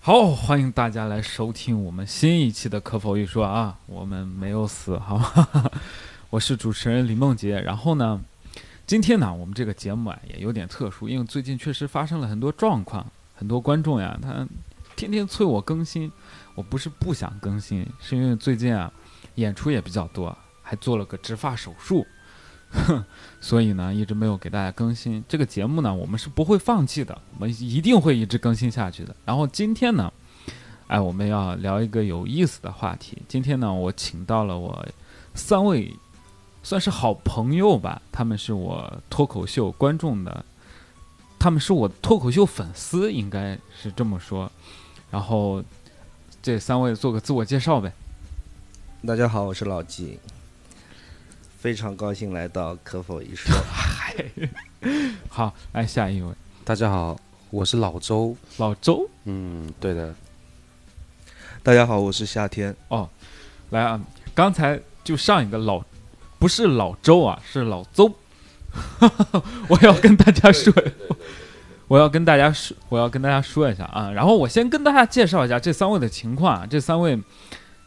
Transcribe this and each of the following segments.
好，欢迎大家来收听我们新一期的《可否一说》啊，我们没有死，好吗？我是主持人李梦洁。然后呢，今天呢，我们这个节目啊也有点特殊，因为最近确实发生了很多状况，很多观众呀，他天天催我更新。我不是不想更新，是因为最近啊演出也比较多，还做了个植发手术，所以呢一直没有给大家更新。这个节目呢，我们是不会放弃的，我们一定会一直更新下去的。然后今天呢，哎，我们要聊一个有意思的话题。今天呢，我请到了我三位算是好朋友吧，他们是我脱口秀观众的，他们是我脱口秀粉丝，应该是这么说。然后。这三位做个自我介绍呗。大家好，我是老纪，非常高兴来到可否一说。嗨，好，来下一位。大家好，我是老周。老周，嗯，对的。大家好，我是夏天。哦，来啊，刚才就上一个老，不是老周啊，是老邹。我要跟大家说。我要跟大家说，我要跟大家说一下啊，然后我先跟大家介绍一下这三位的情况啊。这三位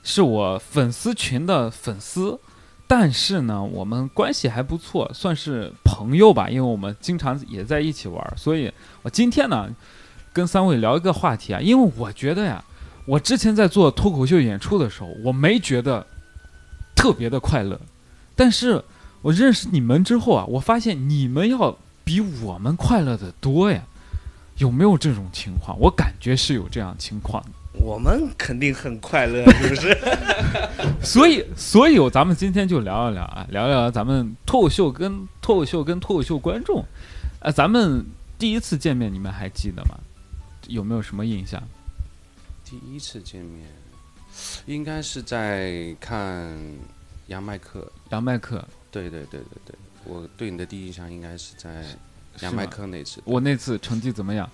是我粉丝群的粉丝，但是呢，我们关系还不错，算是朋友吧，因为我们经常也在一起玩。所以我今天呢，跟三位聊一个话题啊，因为我觉得呀，我之前在做脱口秀演出的时候，我没觉得特别的快乐，但是我认识你们之后啊，我发现你们要比我们快乐的多呀。有没有这种情况？我感觉是有这样情况。我们肯定很快乐，是不是？所以，所以咱们今天就聊一聊啊，聊聊咱们脱口秀跟脱口秀跟脱口秀观众。呃，咱们第一次见面，你们还记得吗？有没有什么印象？第一次见面，应该是在看杨麦克。杨麦克，对对对对对，我对你的第一印象应该是在。杨麦克那次，我那次成绩怎么样？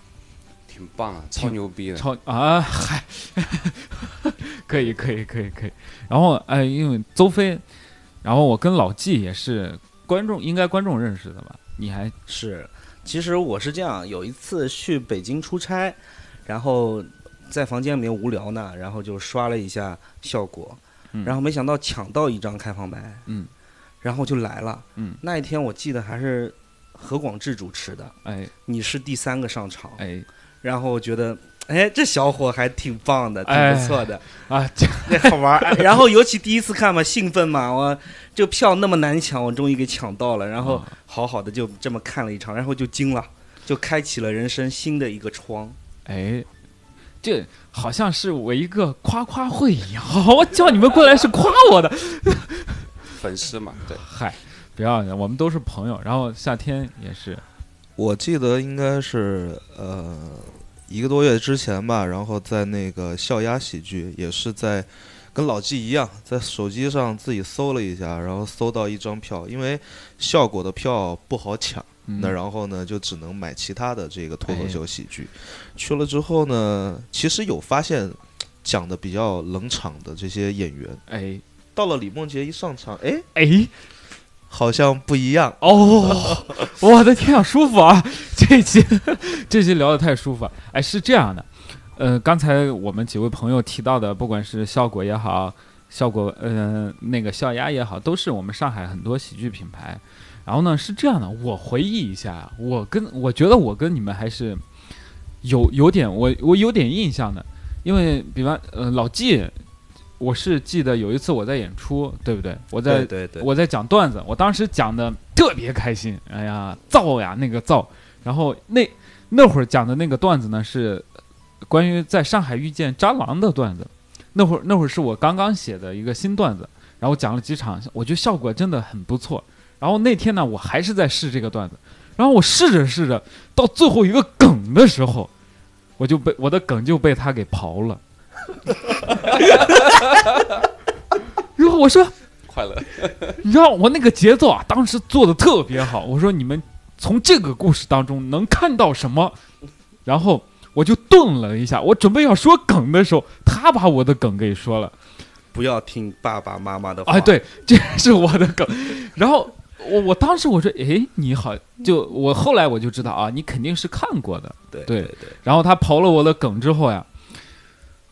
挺棒啊，超牛逼的，超啊嗨，可以可以可以可以。然后哎，因为邹飞，然后我跟老纪也是观众，应该观众认识的吧？你还是？其实我是这样，有一次去北京出差，然后在房间里面无聊呢，然后就刷了一下效果，然后没想到抢到一张开放麦，嗯，然后就来了，嗯，那一天我记得还是。何广智主持的，哎，你是第三个上场，哎，然后我觉得，哎，这小伙还挺棒的，挺不错的啊，这 好玩。然后尤其第一次看嘛，兴奋嘛，我这个票那么难抢，我终于给抢到了，然后好好的就这么看了一场，然后就惊了，就开启了人生新的一个窗。哎，这好像是我一个夸夸会一样，我叫你们过来是夸我的粉丝嘛，对，嗨。不要，我们都是朋友。然后夏天也是，我记得应该是呃一个多月之前吧。然后在那个笑鸭喜剧，也是在跟老纪一样，在手机上自己搜了一下，然后搜到一张票，因为效果的票不好抢，那然后呢就只能买其他的这个脱口秀喜剧。去了之后呢，其实有发现讲的比较冷场的这些演员。哎，到了李梦洁一上场，哎哎。好像不一样哦，我的天啊，舒服啊！这期 这期聊的太舒服。哎，是这样的，呃，刚才我们几位朋友提到的，不管是效果也好，效果呃那个笑鸭也好，都是我们上海很多喜剧品牌。然后呢，是这样的，我回忆一下，我跟我觉得我跟你们还是有有点我我有点印象的，因为比方呃老纪。我是记得有一次我在演出，对不对？我在我在讲段子，我当时讲的特别开心，哎呀，造呀那个造。然后那那会儿讲的那个段子呢，是关于在上海遇见蟑螂的段子。那会儿那会儿是我刚刚写的一个新段子，然后讲了几场，我觉得效果真的很不错。然后那天呢，我还是在试这个段子，然后我试着试着，到最后一个梗的时候，我就被我的梗就被他给刨了。然后我说 快乐，你知道我那个节奏啊，当时做的特别好。我说你们从这个故事当中能看到什么？然后我就顿了一下，我准备要说梗的时候，他把我的梗给说了。不要听爸爸妈妈的话。哎，，对，这是我的梗。然后我我当时我说，哎，你好，就我后来我就知道啊，你肯定是看过的。对对对对，然后他刨了我的梗之后呀，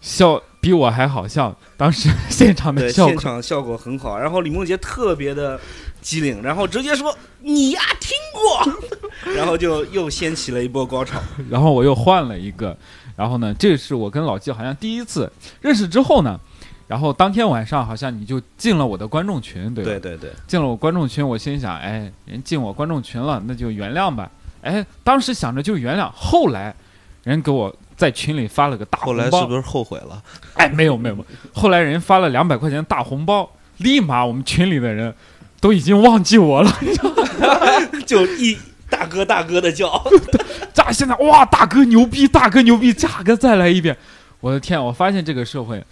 笑比我还好笑。当时现场的，效果，现场效果很好。然后李梦洁特别的机灵，然后直接说：“你呀，听过。”然后就又掀起了一波高潮。然后我又换了一个。然后呢，这是我跟老季好像第一次认识之后呢，然后当天晚上好像你就进了我的观众群，对吧？对对对，进了我观众群，我心想，哎，人进我观众群了，那就原谅吧。哎，当时想着就原谅，后来人给我在群里发了个大红包，后来是不是后悔了？哎，没有没有后来人发了两百块钱大红包，立马我们群里的人都已经忘记我了。就一大哥大哥的叫。咋现在哇，大哥牛逼，大哥牛逼，价格再来一遍。我的天，我发现这个社会，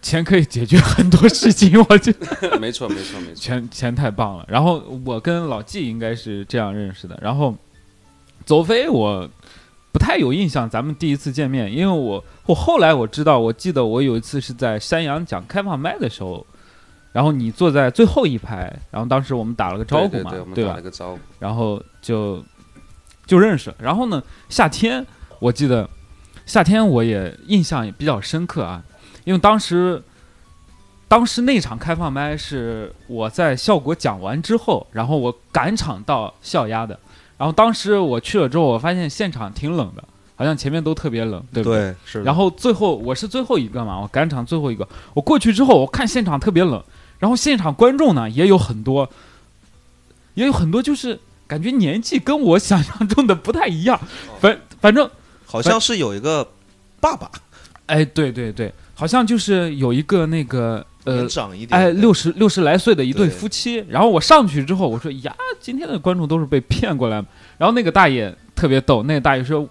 钱可以解决很多事情，我觉得 没错没错没错。钱钱太棒了。然后我跟老纪应该是这样认识的，然后走飞我不太有印象，咱们第一次见面，因为我我后来我知道，我记得我有一次是在山羊讲开放麦的时候，然后你坐在最后一排，然后当时我们打了个招呼嘛，对对对，对吧打了？个招呼。然后就就认识了。然后呢，夏天我记得夏天我也印象也比较深刻啊，因为当时当时那场开放麦是我在效果讲完之后，然后我赶场到校鸭的。然后当时我去了之后，我发现现场挺冷的，好像前面都特别冷，对不对？对，是。然后最后我是最后一个嘛，我赶场最后一个。我过去之后，我看现场特别冷，然后现场观众呢也有很多，也有很多就是感觉年纪跟我想象中的不太一样。反反正好像是有一个爸爸哎，对对对，好像就是有一个那个呃，长一点，哎，六十六十来岁的一对对夫妻。然后我上去之后，我说呀，今天的观众都是被骗过来的。然后那个大爷特别逗，那个大爷说，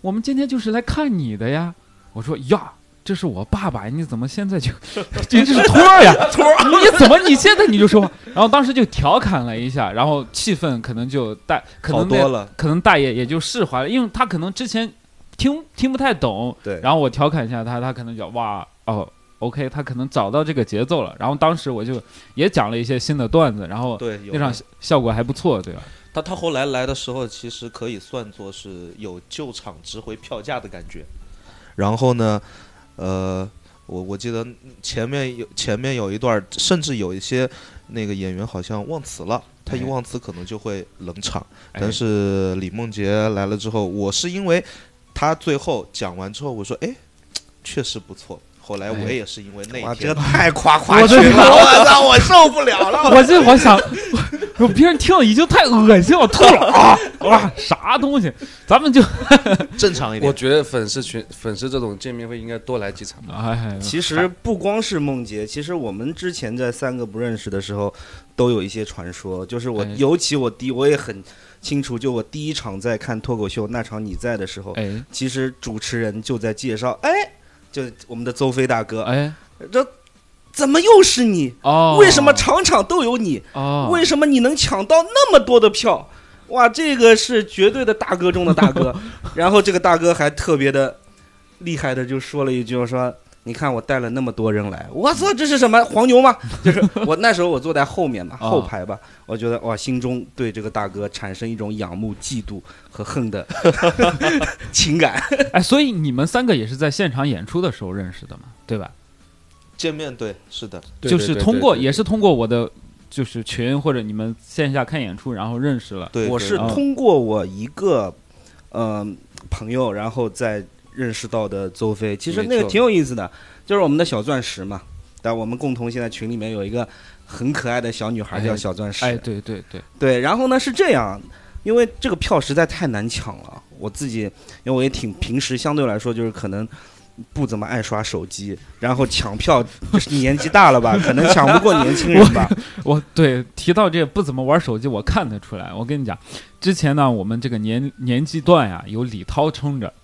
我们今天就是来看你的呀。我说呀。这是我爸爸，你怎么现在就 这这是托儿呀？托儿，你怎么你现在你就说话？然后当时就调侃了一下，然后气氛可能就大，可能多了。可能大爷也就释怀了，因为他可能之前听听不太懂，对然后我调侃一下他，他可能就哇哦，OK，他可能找到这个节奏了。然后当时我就也讲了一些新的段子，然后对，那场效效果还不错，对吧？他他后来来的时候，其实可以算作是有救场值回票价的感觉。然后呢，呃，我我记得前面有前面有一段，甚至有一些那个演员好像忘词了，他一哎忘词可能就会冷场。哎但是李梦洁来了之后，我是因为他最后讲完之后，我说哎，确实不错。后来我哎也是因为那哇，一天，这太夸夸我的群了，我操，我受不了了。我这我想，我别人听了已经太恶心了，吐了啊！哇，啥东西？咱们就 正常一点。我觉得粉丝群粉丝这种见面会应该多来几场。哎，其实不光是梦洁，其实我们之前在三个不认识的时候，都有一些传说。就是我，哎尤其我第，我也很清楚，就我第一场在看脱口秀那场你在的时候，哎其实主持人就在介绍，哎，就我们的邹飞大哥，哎这怎么又是你？哦，为什么场场都有你？哦？为什么你能抢到那么多的票？哇，这个是绝对的大哥中的大哥。然后这个大哥还特别的厉害的就说了一句，我说。你看我带了那么多人来，我操，这是什么黄牛吗？就是我那时候我坐在后面嘛，啊后排吧，我觉得哇，心中对这个大哥产生一种仰慕、嫉妒和恨的 情感。哎，所以你们三个也是在现场演出的时候认识的嘛，对吧？见面对，是的，就是通过，也是通过我的就是群或者你们线下看演出，然后认识了。对，我是通过我一个呃朋友，然后再认识到的邹飞。其实那个挺有意思的，就是我们的小钻石嘛。但我们共同现在群里面有一个很可爱的小女孩哎叫小钻石。哎，对对对，对，然后呢是这样，因为这个票实在太难抢了，我自己因为我也挺平时相对来说就是可能。不怎么爱刷手机，然后抢票，就是年纪大了吧，可能抢不过年轻人吧。我对提到这不怎么玩手机，我看得出来。我跟你讲，之前呢，我们这个年年纪段呀，有李涛撑着，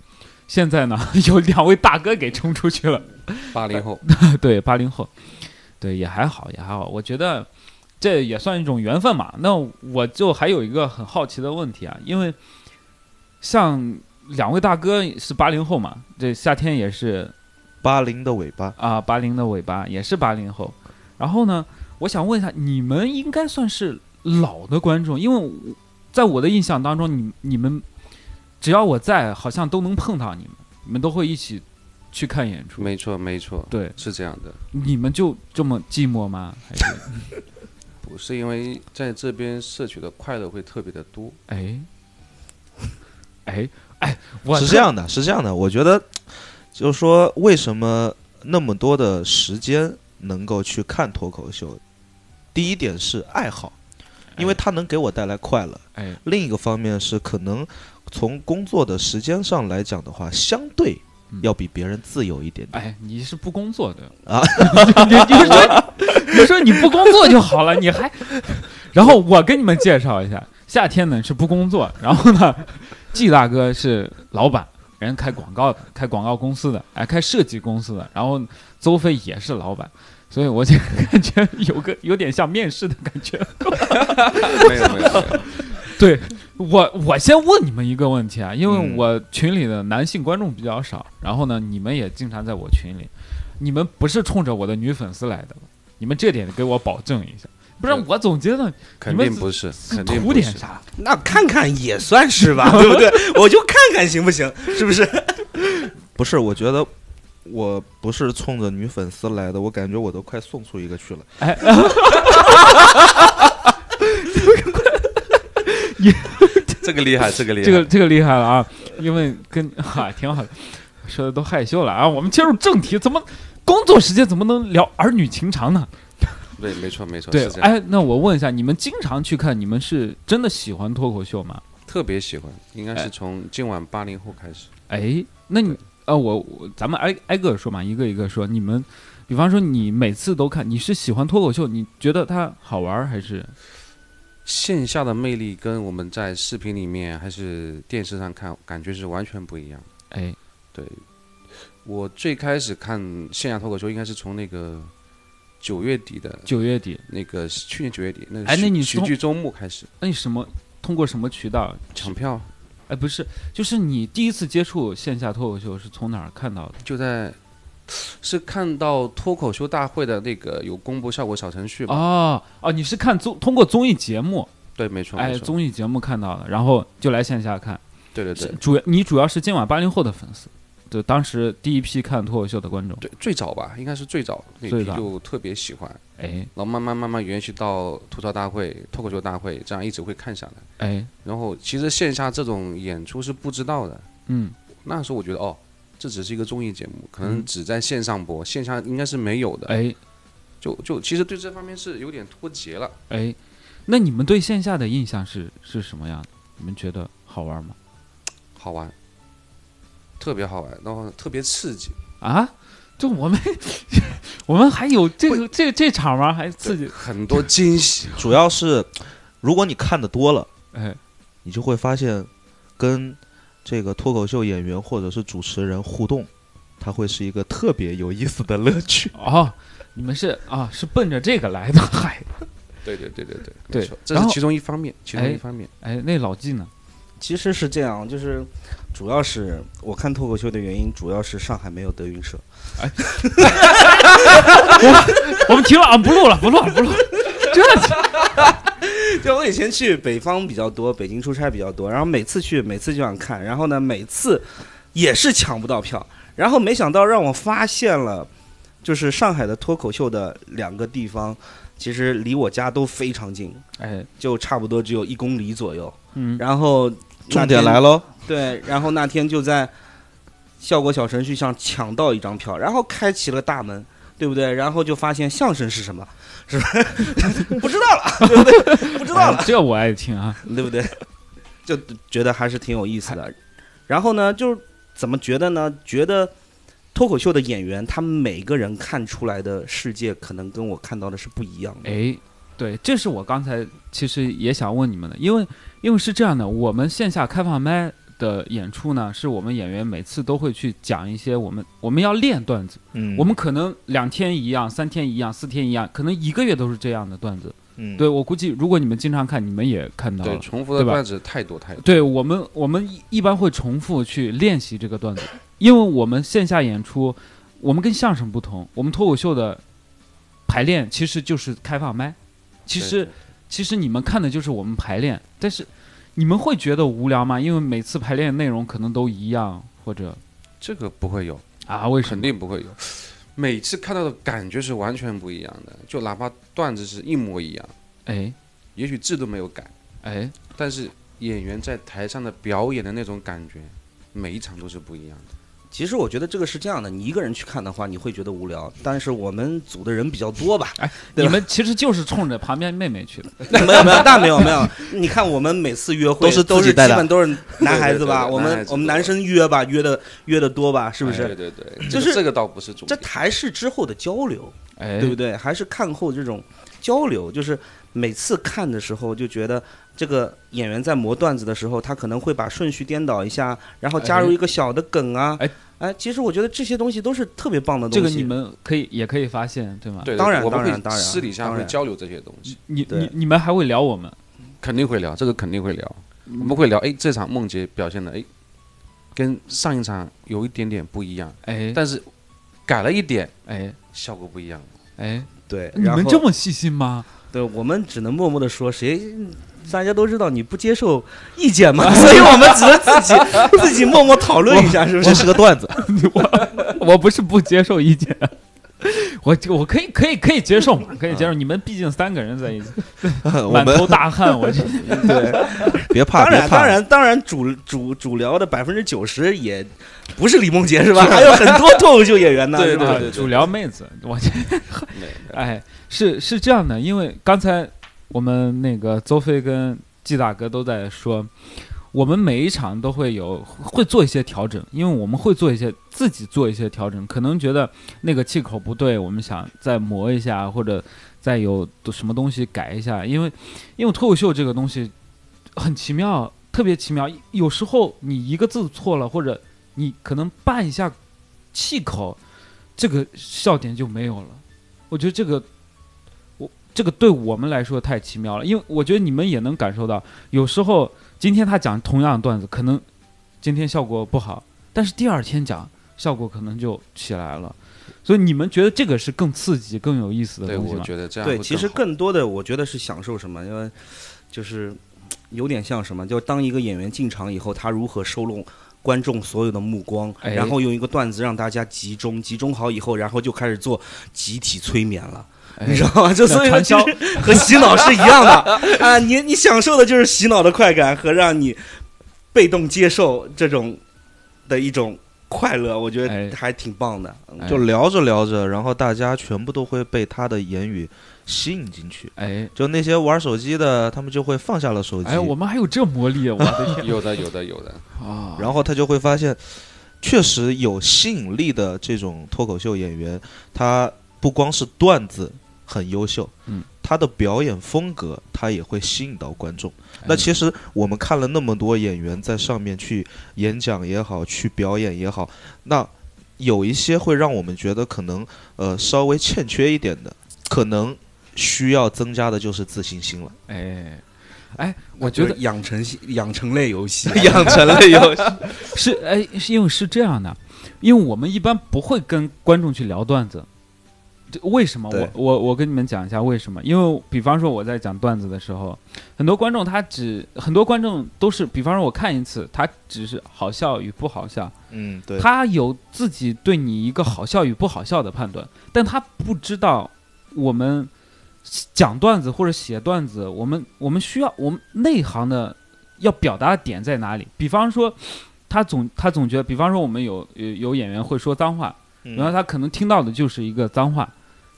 现在呢，有两位大哥给冲出去了。八零后，对，八零后，对也还好，也还好。我觉得这也算一种缘分嘛。那我就还有一个很好奇的问题啊，因为像两位大哥是八零后嘛，这夏天也是八零的尾巴，啊，八零的尾巴也是八零后。然后呢，我想问一下，你们应该算是老的观众，因为我在我的印象当中，你你们只要我在，好像都能碰到你们，你们都会一起去看演出。没错没错，对，是这样的。你们就这么寂寞吗？还是 不是因为在这边摄取的快乐会特别的多，哎哎哎，我是这样的，是这样的。我觉得，就是说，为什么那么多的时间能够去看脱口秀？第一点是爱好，因为它能给我带来快乐；哎另一个方面是可能从工作的时间上来讲的话，相对嗯要比别人自由一点点。哎，你是不工作的啊？你你说你说你不工作就好了，你还，然后我跟你们介绍一下，夏天呢是不工作，然后呢，季大哥是老板，人开广告的，开广告公司的，哎，开设计公司的，然后邹飞也是老板。所以我就感觉有个有点像面试的感觉。没有没有，对我，我先问你们一个问题啊，因为嗯我群里的男性观众比较少，然后呢，你们也经常在我群里，你们不是冲着我的女粉丝来的吧？你们这点给我保证一下，不然我总觉得肯定不是，肯定不是。图点啥？那看看也算是吧，对不对？我就看看行不行？是不是？不是，我觉得我不是冲着女粉丝来的，我感觉我都快送出一个去了。这个厉害，这个厉害。这个这个厉害了啊！因为跟哈、挺好的，说的都害羞了啊。我们切入正题，怎么工作时间怎么能聊儿女情长呢？对，没错没错，对。哎，那我问一下，你们经常去看，你们是真的喜欢脱口秀吗？特别喜欢，应该哎是从今晚八零后开始。哎，那你呃，我我咱们挨挨个说嘛，一个一个说。你们，比方说你每次都看，你是喜欢脱口秀，你觉得它好玩还是？线下的魅力跟我们在视频里面还是电视上看，感觉是完全不一样。哎，对，我最开始看线下脱口秀，应该是从那个九月底的九月底，那个去年九月底那个哎那你从喜剧周末开始那你什么通过什么渠道？抢票，哎，不是，就是你第一次接触线下脱口秀是从哪儿看到的？就在是看到脱口秀大会的那个有公布效果小程序吧？哦哦，你是看综通过综艺节目，对，没错，哎，综艺节目看到的，然后就来线下看。对对对。主要你主要是今晚八零后的粉丝，对，当时第一批看脱口秀的观众。对，最早吧，应该是最早那批就特别喜欢，哎。然后慢慢慢慢延续到吐槽大会、脱口秀大会，这样一直会看下来。哎，然后其实线下这种演出是不知道的，嗯，那时候我觉得哦，这只是一个综艺节目，可能嗯只在线上播，线下应该是没有的。哎就就其实对这方面是有点脱节了。哎，那你们对线下的印象是是什么样的？你们觉得好玩吗？好玩，特别好玩，然后特别刺激，啊，就我们 我们还有这个这这场吗？还刺激？很多惊喜。主要是，如果你看的多了，哎你就会发现，跟这个脱口秀演员或者是主持人互动，它会是一个特别有意思的乐趣。哦，你们是啊是奔着这个来的，嗨对对对对对，对，这是其中一方面，其中哎一方面。哎，那老纪呢？其实是这样，就是主要是我看脱口秀的原因，主要是上海没有德云社。哎 我们停了啊，不录了，不录了，不录了。这 就我以前去北方比较多，北京出差比较多，然后每次去，每次就想看，然后呢，每次也是抢不到票，然后没想到让我发现了，就是上海的脱口秀的两个地方，其实离我家都非常近，哎就差不多只有一公里左右。嗯然后重点来，喽，对，然后那天就在效果小程序上抢到一张票，然后开启了大门。对不对？然后就发现相声是什么，是不是？不知道了，对 不对？不知道了。哎这我爱听啊。对不对？就觉得还是挺有意思的。然后呢，就是怎么觉得呢？觉得脱口秀的演员，他们每个人看出来的世界，可能跟我看到的是不一样的。哎，对，这是我刚才其实也想问你们的，因为因为是这样的，我们线下开放麦的演出呢，是我们演员每次都会去讲一些我们我们要练段子，嗯我们可能两天一样，三天一样，四天一样，可能一个月都是这样的段子。嗯对我估计，如果你们经常看，你们也看到对，了。重复的段子太多太多。对我们，我们一一般会重复去练习这个段子，因为我们线下演出，我们跟相声不同，我们脱口秀的排练其实就是开放麦，其实其实你们看的就是我们排练，但是你们会觉得无聊吗？因为每次排练内容可能都一样，或者这个不会有，啊，为什肯？定不会有。每次看到的感觉是完全不一样的，就哪怕段子是一模一样，哎也许字都没有改，哎，但是演员在台上的表演的那种感觉，每一场都是不一样的。其实我觉得这个是这样的，你一个人去看的话，你会觉得无聊。但是我们组的人比较多吧，你们其实就是冲着旁边妹妹去的。没 有没有，那没有没有。你看我们每次约会都是都是基本都是男孩子吧？对对对我们我们男生约吧，约的约的多吧？是不对是？对对对，就是这个倒不是主这点。台式之后的交流，哎，对不对？还是看后这种交流，就是每次看的时候就觉得这个演员在磨段子的时候，他可能会把顺序颠倒一下，然后加入一个小的梗啊。哎哎，其实我觉得这些东西都是特别棒的东西。这个你们可以也可以发现，对吗？对，当然当然当然私底下会交流这些东西，你你你们还会聊我们？肯定会聊，这个肯定会聊。我们会聊，哎，这场梦洁表现的，哎，跟上一场有一点点不一样，哎但是改了一点，哎效果不一样。哎，对，你们这么细心吗？对，我们只能默默的说，谁大家都知道你不接受意见嘛，所以我们只能自己 自己默默讨论一下，是不是这是？是个段子，我我不是不接受意见，我我可以可以可以接受嘛，可以接受。你们毕竟三个人在一起，满头大汗，我这 对，别怕，当然，当然，当然主主主聊的百分之九十也不是李梦洁是吧？还有很多脱口秀演员呢，对对对主聊妹子，我这哎是是这样的，因为刚才我们那个邹飞跟季大哥都在说。我们每一场都会有会做一些调整，因为我们会做一些自己做一些调整，可能觉得那个气口不对，我们想再磨一下，或者再有什么东西改一下，因为因为脱口秀这个东西很奇妙，特别奇妙，有时候你一个字错了，或者你可能拌一下气口，这个笑点就没有了。我觉得这个我这个对我们来说太奇妙了，因为我觉得你们也能感受到，有时候今天他讲同样的段子，可能今天效果不好，但是第二天讲效果可能就起来了。所以你们觉得这个是更刺激、更有意思的对，我东西吗？觉得这样对，其实更多的我觉得是享受什么，因为就是有点像什么，就当一个演员进场以后，他如何收拢。观众所有的目光，哎然后用一个段子让大家集中，集中好以后，然后就开始做集体催眠了，哎你知道吗？就所以传销 和洗脑是一样的 啊！你你享受的就是洗脑的快感和让你被动接受这种的一种快乐，我觉哎得还挺棒的。就聊着聊着，然后大家全部都会被他的言语吸引进去。哎就那些玩手机的，他们就会放下了手机，哎，我们还有这魔力，啊我的天有的有的有的，啊！然后他就会发现，确实有吸引力的这种脱口秀演员，他不光是段子很优秀，嗯，他的表演风格他也会吸引到观众。哎那其实我们看了那么多演员在上面去演讲也好，去表演也好，那有一些会让我们觉得可能呃稍微欠缺一点的，可能需要增加的就是自信心了。哎哎，我我觉得养成系养成类游戏，养成类游戏，是哎，是因为是这样的，因为我们一般不会跟观众去聊段子。这为什么？我我我跟你们讲一下为什么？因为比方说我在讲段子的时候，很多观众他只很多观众都是，比方说我看一次，他只是好笑与不好笑，嗯，对，他有自己对你一个好笑与不好笑的判断，但他不知道我们讲段子或者写段子，我们我们需要我们内行的要表达的点在哪里？比方说，他总他总觉得，比方说我们有有有演员会说脏话，嗯然后他可能听到的就是一个脏话，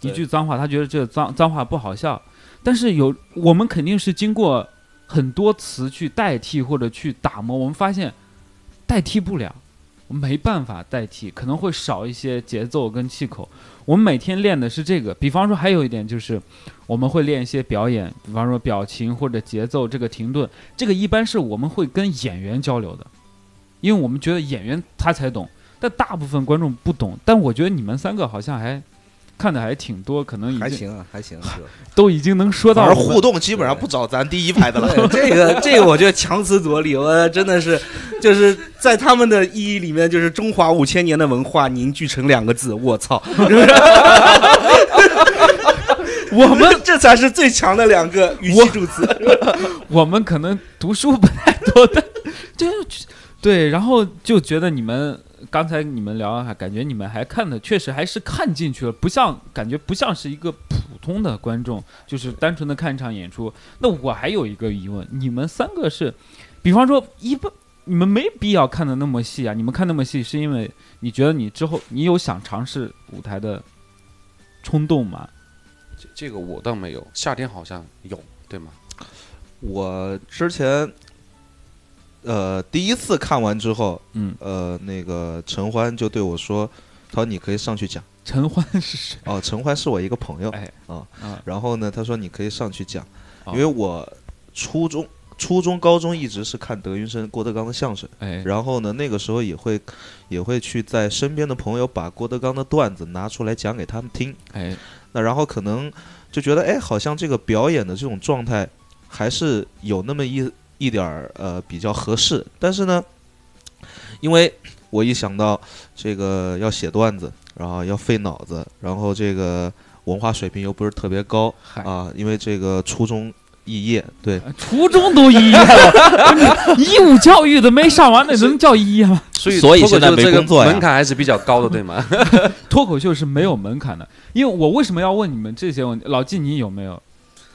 一句脏话，他觉得这脏脏话不好笑，但是有我们肯定是经过很多词去代替或者去打磨，我们发现代替不了，我们没办法代替，可能会少一些节奏跟气口。我们每天练的是这个，比方说还有一点就是我们会练一些表演，比方说表情或者节奏这个停顿，这个一般是我们会跟演员交流的，因为我们觉得演员他才懂。但大部分观众不懂，但我觉得你们三个好像还看的还挺多，可能已经还行啊，还行。是都已经能说到互动基本上不找咱第一排的了。这个这个，我觉得强词夺理，我真的是，就是在他们的意义里面，就是中华五千年的文化凝聚成两个字，我操！我们这才是最强的两个语气助词。我们可能读书不太多的，就对，然后就觉得你们刚才你们聊，还感觉你们还看的确实还是看进去了，不像感觉不像是一个普通的观众，就是单纯的看一场演出。那我还有一个疑问，你们三个是，比方说一般你们没必要看的那么细啊，你们看那么细是因为你觉得你之后你有想尝试舞台的冲动吗？这这个我倒没有，夏天好像有，对吗？我之前，呃，第一次看完之后，嗯，呃，那个陈欢就对我说：“他说你可以上去讲。陈欢是谁？”哦，陈欢是我一个朋友，哎啊啊。然后呢，他说你可以上去讲，哦。因为我初中、初中、高中一直是看德云社、郭德纲的相声，哎，然后呢，那个时候也会也会去在身边的朋友把郭德纲的段子拿出来讲给他们听，哎，那然后可能就觉得，哎，好像这个表演的这种状态还是有那么一一点儿呃比较合适，但是呢，因为我一想到这个要写段子，然后要费脑子，然后这个文化水平又不是特别高嗨。啊，因为这个初中肄业，对，初中都肄业了，义务教育都没上完，那能叫肄业吗？所以所以现在脱口秀这个没工作呀。门槛还是比较高的，对吗？脱口秀是没有门槛的，因为我为什么要问你们这些问题？老纪，你有没有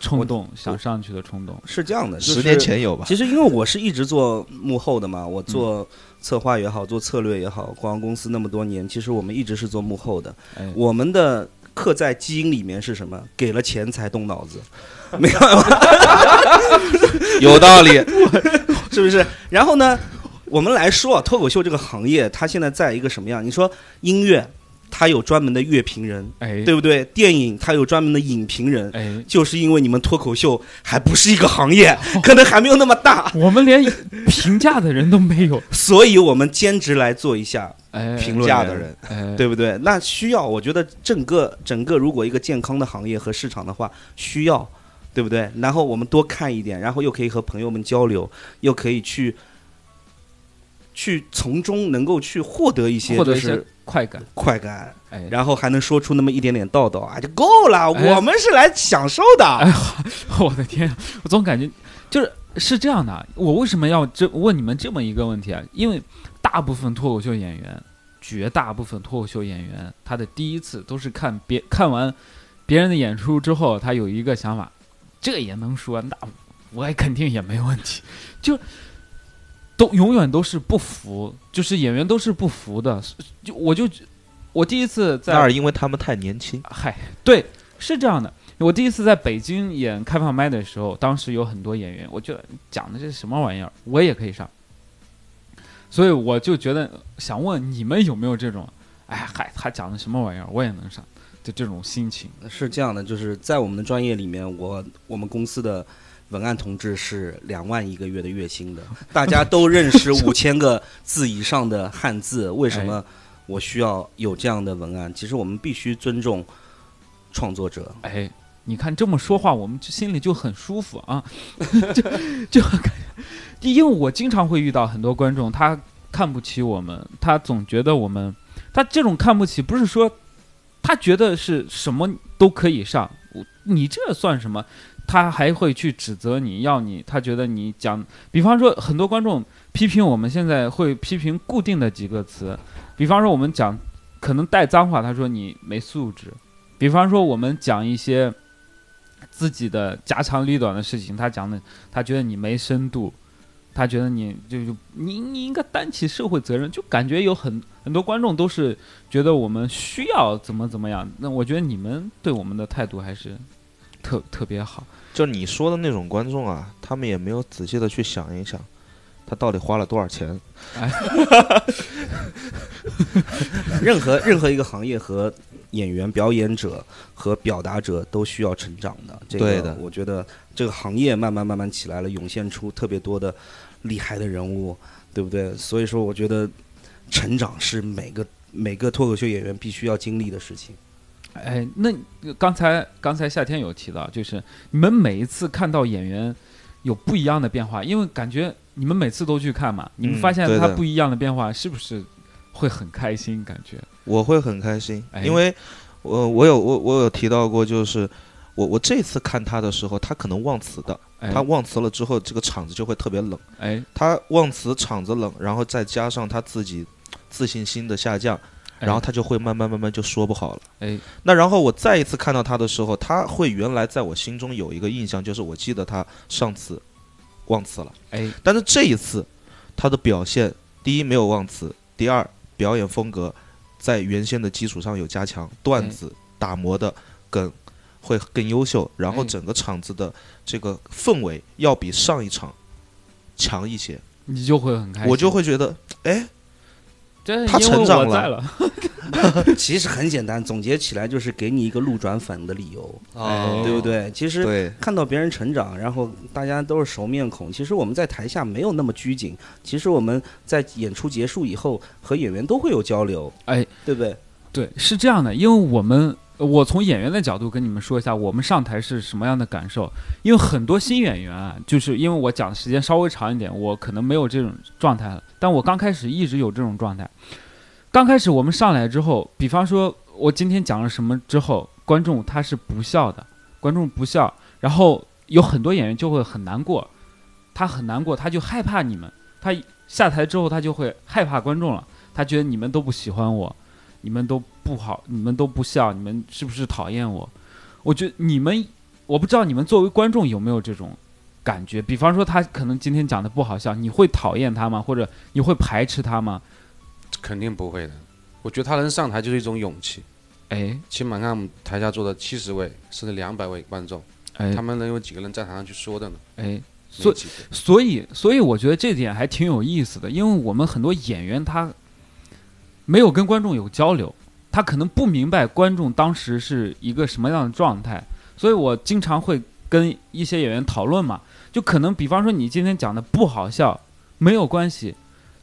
冲动想上去的冲动？是这样的，就是十年前有吧？其实因为我是一直做幕后的嘛，我做策划也好，做策略也好，广告公司那么多年，其实我们一直是做幕后的。哎，我们的刻在基因里面是什么？给了钱才动脑子，没办法，有道理，是不是？然后呢，我们来说啊，脱口秀这个行业，它现在在一个什么样？你说音乐，它有专门的乐评人，哎，对不对？电影他有专门的影评人。哎，就是因为你们脱口秀还不是一个行业，可能还没有那么大，我们连评价的人都没有，所以我们兼职来做一下哎，评价的人，哎，对不对？那需要，我觉得整个整个如果一个健康的行业和市场的话，需要，对不对？然后我们多看一点，然后又可以和朋友们交流，又可以去去从中能够去获得一些获得一些就是快感，快感，哎，然后还能说出那么一点点道道啊，就够了。哎我们是来享受的。哎 我的天，我总感觉就是是这样的。我为什么要这问你们这么一个问题啊？因为大部分脱口秀演员，绝大部分脱口秀演员，他的第一次都是看别看完别人的演出之后，他有一个想法，这也能说，那我也肯定也没问题，就。都永远都是不服，就是演员都是不服的，就我就我第一次在那是因为他们太年轻。嗨，对，是这样的。我第一次在北京演开放麦的时候，当时有很多演员，我觉得讲的这是什么玩意儿，我也可以上。所以我就觉得想问你们有没有这种，哎嗨，他讲的什么玩意儿，我也能上就这种心情。是这样的，就是在我们的专业里面，我我们公司的文案同志是两万一个月的月薪的，大家都认识 五千个字以上的汉字，为什么我需要有这样的文案？其实我们必须尊重创作者。哎，你看这么说话，我们心里就很舒服啊，就就因为我经常会遇到很多观众，他看不起我们，他总觉得我们，他这种看不起不是说他觉得是什么都可以上，我你这算什么？他还会去指责你，要你，他觉得你讲，比方说很多观众批评我们现在会批评固定的几个词，比方说我们讲可能带脏话，他说你没素质。比方说，我们讲一些自己的家长里短的事情，他讲的，他觉得你没深度，他觉得你就就你你应该担起社会责任，就感觉有很很多观众都是觉得我们需要怎么怎么样。那我觉得你们对我们的态度还是特特别好。就你说的那种观众啊，他们也没有仔细的去想一想，他到底花了多少钱。任何任何一个行业和演员、表演者和表达者都需要成长的。这个、对的我觉得这个行业慢慢慢慢起来了，涌现出特别多的厉害的人物，对不对？所以说，我觉得成长是每个每个脱口秀演员必须要经历的事情。哎，那刚才刚才夏天有提到，就是你们每一次看到演员有不一样的变化，因为感觉你们每次都去看嘛，你们嗯发现他不一样的变化，是不是会很开心？感觉我会很开心，哎因为我我有我我有提到过，就是我我这次看他的时候，他可能忘词的，哎他忘词了之后，这个场子就会特别冷。哎他忘词，场子冷，然后再加上他自己自信心的下降，哎然后他就会慢慢慢慢就说不好了。哎。那然后我再一次看到他的时候，他会原来在我心中有一个印象，就是我记得他上次忘词了，哎。但是这一次他的表现，第一没有忘词，第二表演风格在原先的基础上有加强，段子打磨的更会更优秀，然后哎。整个场子的这个氛围要比上一场强一些，你就会很开心，我就会觉得，哎，这他成长了 其实很简单，总结起来就是给你一个路转粉的理由，哎对不对？其实对，看到别人成长，然后大家都是熟面孔。其实我们在台下没有那么拘谨，其实我们在演出结束以后和演员都会有交流，哎，对不对？对，是这样的，因为我们我从演员的角度跟你们说一下，我们上台是什么样的感受。因为很多新演员啊，就是因为我讲的时间稍微长一点，我可能没有这种状态了，但我刚开始一直有这种状态。刚开始我们上来之后，比方说我今天讲了什么之后，观众他是不笑的，观众不笑，然后有很多演员就会很难过，他很难过，他就害怕你们，他下台之后他就会害怕观众了，他觉得你们都不喜欢我，你们都不好，你们都不笑，你们是不是讨厌我？我觉得你们，我不知道你们作为观众有没有这种感觉。比方说他可能今天讲的不好笑，你会讨厌他吗？或者你会排斥他吗？肯定不会的。我觉得他能上台就是一种勇气。哎起码看我们台下坐的七十位甚至两百位观众，哎他们能有几个人在台上去说的呢？哎，所。所以所以我觉得这点还挺有意思的，因为我们很多演员他没有跟观众有交流，他可能不明白观众当时是一个什么样的状态，所以我经常会跟一些演员讨论嘛，就可能比方说你今天讲的不好笑，没有关系，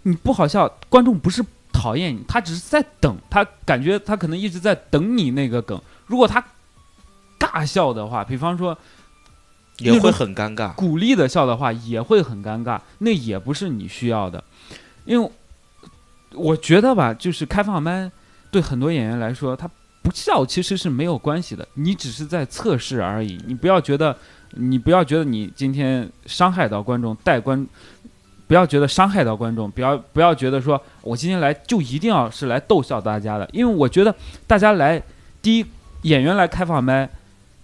你不好笑，观众不是讨厌你，他只是在等，他感觉他可能一直在等你那个梗，如果他尬笑的话，比方说也会很尴尬。鼓励的笑的话也会很尴尬，那也不是你需要的，因为我觉得吧，就是开放麦对很多演员来说，他不笑其实是没有关系的，你只是在测试而已，你不要觉得，你不要觉得你今天伤害到观众，带观。不要觉得伤害到观众，不要不要觉得说我今天来就一定要是来逗笑大家的，因为我觉得大家来，第一演员来开放麦，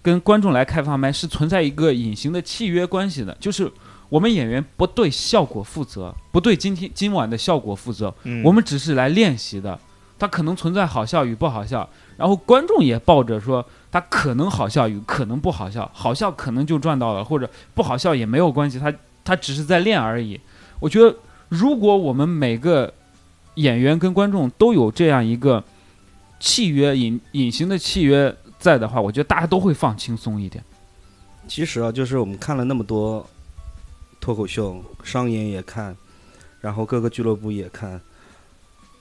跟观众来开放麦是存在一个隐形的契约关系的，就是我们演员不对效果负责，不对今天今晚的效果负责，嗯我们只是来练习的。它可能存在好笑与不好笑，然后观众也抱着说它可能好笑与可能不好笑，好笑可能就赚到了，或者不好笑也没有关系，他他只是在练而已。我觉得如果我们每个演员跟观众都有这样一个契约隐隐形的契约在的话，我觉得大家都会放轻松一点。其实啊，就是我们看了那么多脱口秀，商演也看，然后各个俱乐部也看，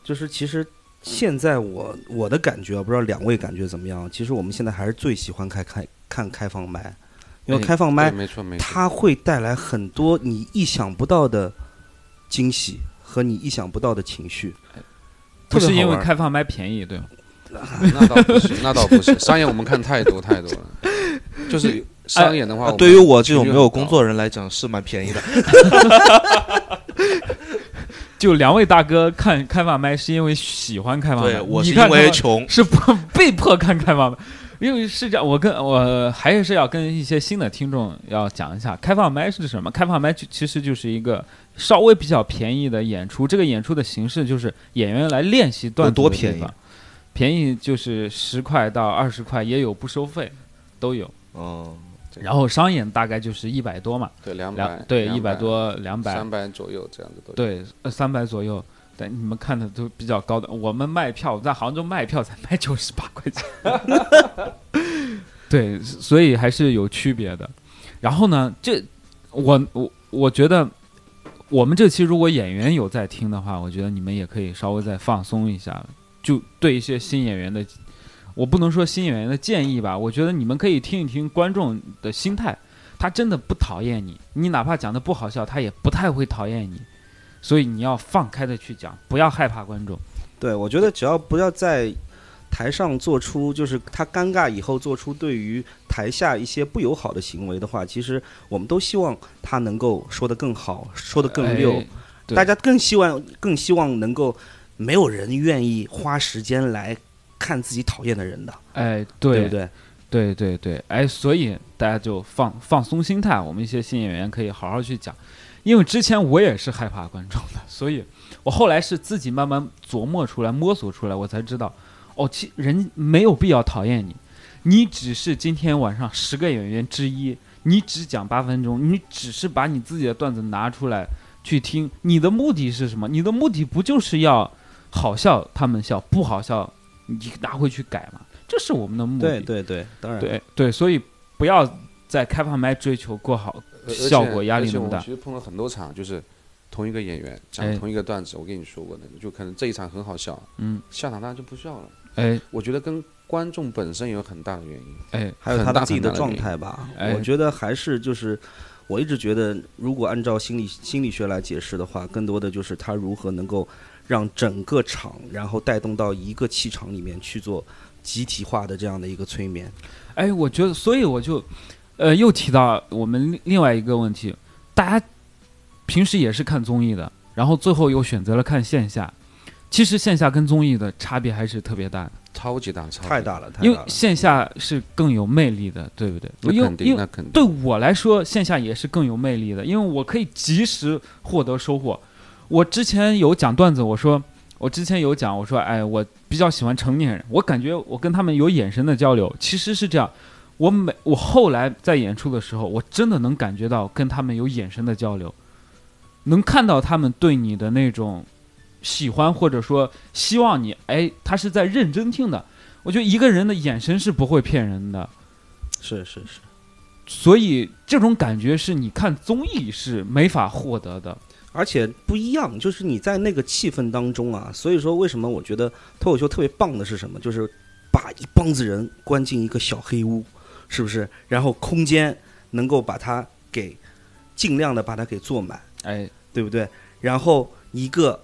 就是其实现在我我的感觉，不知道两位感觉怎么样？其实我们现在还是最喜欢开开看开放麦，因为开放麦没错没错。它会带来很多你意想不到的惊喜和你意想不到的情绪，不是因为开放麦便宜，对吗？那倒不是，那倒不是。商演我们看太多太多了，就是商演的话，对于我这种没有工作人来讲是蛮便宜的。就两位大哥看开放麦是因为喜欢开放麦，对我是因为穷，是不被迫看开放麦，因为是这样，我跟我还是要跟一些新的听众要讲一下，开放麦是什么？开放麦就其实就是一个稍微比较便宜的演出，这个演出的形式就是演员来练习段子多便宜？便宜就是十块到二十块，也有不收费，都有。嗯，然后商演大概就是一百多嘛，对两两百对一百多两百三百左右这样子都。对，呃三百左右。但你们看的都比较高的，我们卖票在杭州卖票才卖九十八块钱，对，所以还是有区别的。然后呢，这我我我觉得，我们这期如果演员有在听的话，我觉得你们也可以稍微再放松一下，就对一些新演员的，我不能说新演员的建议吧，我觉得你们可以听一听观众的心态，他真的不讨厌你，你哪怕讲的不好笑，他也不太会讨厌你，所以你要放开的去讲，不要害怕观众。对，我觉得只要不要在台上做出就是他尴尬以后做出对于台下一些不友好的行为的话，其实我们都希望他能够说得更好，说得更溜。哎大家更希望更希望能够没有人愿意花时间来看自己讨厌的人的，哎，对对不对？对对对，哎，所以大家就放放松心态，我们一些新演员可以好好去讲。因为之前我也是害怕观众的，所以我后来是自己慢慢琢磨出来、摸索出来，我才知道，哦，其人没有必要讨厌你，你只是今天晚上十个演员之一，你只讲八分钟，你只是把你自己的段子拿出来去听，你的目的是什么？你的目的不就是要好笑他们笑，不好笑你拿回去改嘛？这是我们的目的。对对对，当然。对对，所以不要在开放麦追求过好效果，压力那么大其实碰了很多场，就是同一个演员哎讲同一个段子，我跟你说过的，就可能这一场很好笑，嗯，下场大家就不笑了。哎我觉得跟观众本身有很大的原因。哎，还有他自己的状态吧。哎我觉得还是就是，我一直觉得，如果按照心理心理学来解释的话，更多的就是他如何能够让整个场，然后带动到一个气场里面去做集体化的这样的一个催眠。哎，我觉得，所以我就，呃，又提到我们另另外一个问题，大家平时也是看综艺的，然后最后又选择了看线下。其实线下跟综艺的差别还是特别大的，超级大，超级太大了，太因为。线下是更有魅力的，对不对？那因为肯定，因为那肯定。对我来说，线下也是更有魅力的，因为我可以及时获得收获。我之前有讲段子，我说我之前有讲，我说哎，我比较喜欢成年人，我感觉我跟他们有眼神的交流，其实是这样。我每我后来在演出的时候，我真的能感觉到跟他们有眼神的交流，能看到他们对你的那种喜欢，或者说希望你，哎，他是在认真听的。我觉得一个人的眼神是不会骗人的。是是是，所以这种感觉是你看综艺是没法获得的。而且不一样，就是你在那个气氛当中啊。所以说，为什么我觉得脱口秀特别棒的是什么？就是把一帮子人关进一个小黑屋，是不是？然后空间能够把它给尽量的把它给坐满。哎，对不对？然后一个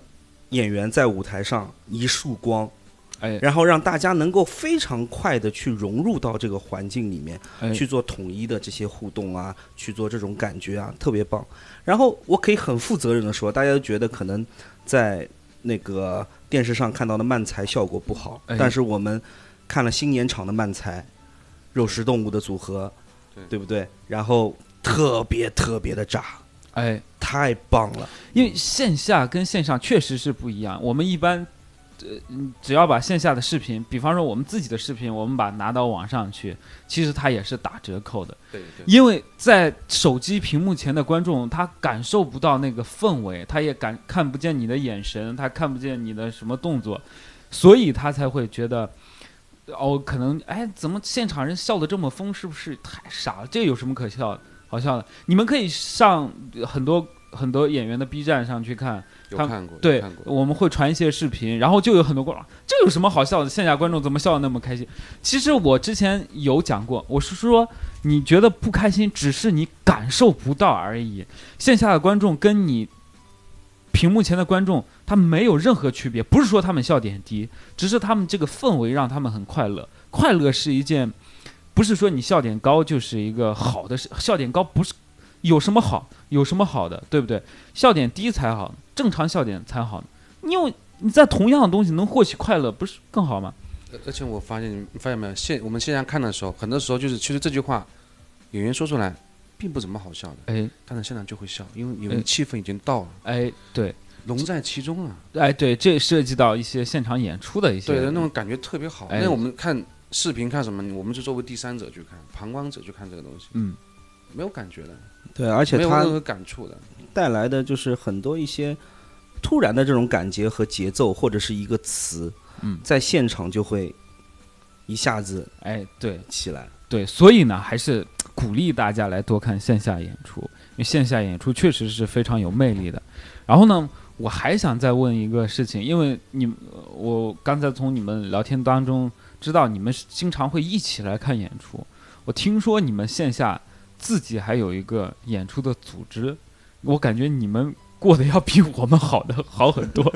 演员在舞台上一束光，哎，然后让大家能够非常快的去融入到这个环境里面，哎去做统一的这些互动啊，去做这种感觉啊，特别棒。然后我可以很负责任的说，大家都觉得可能在那个电视上看到的漫才效果不好，哎但是我们看了新年场的漫才，肉食动物的组合，对对不对？然后特别特别的炸，哎，太棒了。因为线下跟线上确实是不一样。我们一般，呃，嗯只要把线下的视频，比方说我们自己的视频，我们把它拿到网上去，其实它也是打折扣的。对对，因为在手机屏幕前的观众，他感受不到那个氛围，他也感看不见你的眼神，他看不见你的什么动作，所以他才会觉得，哦，可能哎，怎么现场人笑的这么疯？是不是太傻了？这有什么可笑的？好笑的？你们可以上很多很多演员的 B 站上去看，他看过，对。我们会传一些视频，然后就有很多观众，这有什么好笑的？线下观众怎么笑得那么开心？其实我之前有讲过，我是说你觉得不开心，只是你感受不到而已。线下的观众跟你屏幕前的观众，他没有任何区别，不是说他们笑点低，只是他们这个氛围让他们很快乐。快乐是一件，不是说你笑点高就是一个好的，笑点高不是有什么好，有什么好的，对不对？笑点低才好，正常笑点才好。你有你在同样的东西能获取快乐，不是更好吗？而而且我发现，你发现没有？现我们线下看的时候，很多时候就是其实这句话，演员说出来并不怎么好笑的，哎但是现场就会笑，因为因哎为气氛已经到了，哎，对，融在其中了。哎对，这涉及到一些现场演出的一些对的，那种感觉特别好。哎那我们看视频看什么？我们是作为第三者去看，旁观者去看这个东西，嗯，没有感觉的，对，而且他没有任何感触的。带来的就是很多一些突然的这种感觉和节奏，或者是一个词，嗯在现场就会一下子哎对起来。对，所以呢，还是鼓励大家来多看线下演出，因为线下演出确实是非常有魅力的。然后呢，我还想再问一个事情，因为你呃我刚才从你们聊天当中知道你们是经常会一起来看演出。我听说你们线下自己还有一个演出的组织，我感觉你们过得要比我们好的好很多。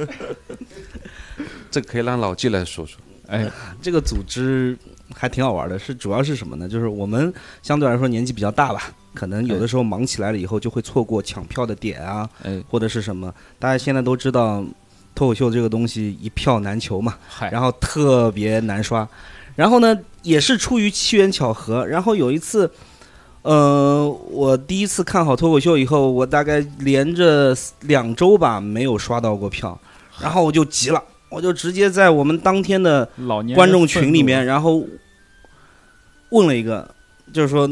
这可以让老纪来说说。哎，这个组织还挺好玩的，是主要是什么呢？就是我们相对来说年纪比较大吧，可能有的时候忙起来了以后，就会错过抢票的点啊，哎，或者是什么。大家现在都知道，脱口秀这个东西一票难求嘛，然后特别难刷。然后呢，也是出于机缘巧合，然后有一次，呃，我第一次看好脱口秀以后，我大概连着两周吧没有刷到过票，然后我就急了，我就直接在我们当天的观众群里面，然后问了一个，就是说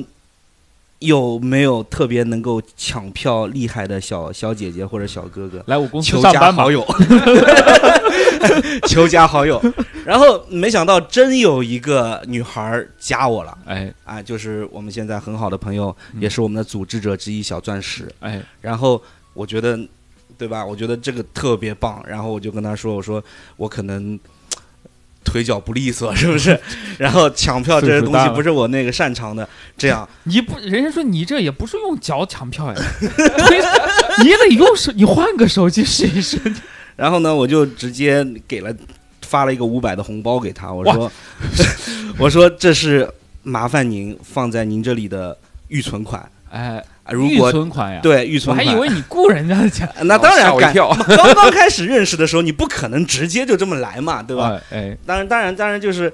有没有特别能够抢票厉害的小小姐姐或者小哥哥，来我公司求上班吧加好。友，求加好友。然后没想到真有一个女孩儿加我了哎啊，就是我们现在很好的朋友，嗯也是我们的组织者之一小钻石。哎，然后我觉得，对吧？我觉得这个特别棒。然后我就跟她说：“我说我可能腿脚不利索，是不是？然后抢票这些东西不是我那个擅长的。这样，你不，人家说你这也不是用脚抢票呀，你得用手，你换个手机试一试。然后呢，我就直接给了发了一个五百的红包给他。我说，我说这是麻烦您放在您这里的预存款哎，啊。如预果存款呀，对预存款，我还以为你雇人家的钱，那当然敢吓我跳。刚刚开始认识的时候，你不可能直接就这么来嘛，对吧？哎？哎，当然，当然，当然，就是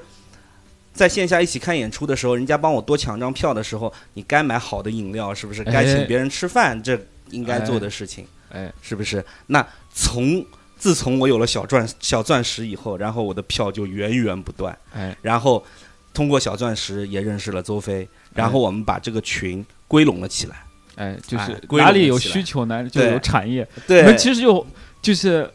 在线下一起看演出的时候，人家帮我多抢张票的时候，你该买好的饮料，是不是？哎该请别人吃饭，这应该做的事情，哎，是不是？那从自从我有了小钻小钻石以后，然后我的票就源源不断，哎，然后通过小钻石也认识了邹飞，然后我们把这个群归拢了起来。哎，就是哪里有需求，哪里就有产业。你对们，其实就就是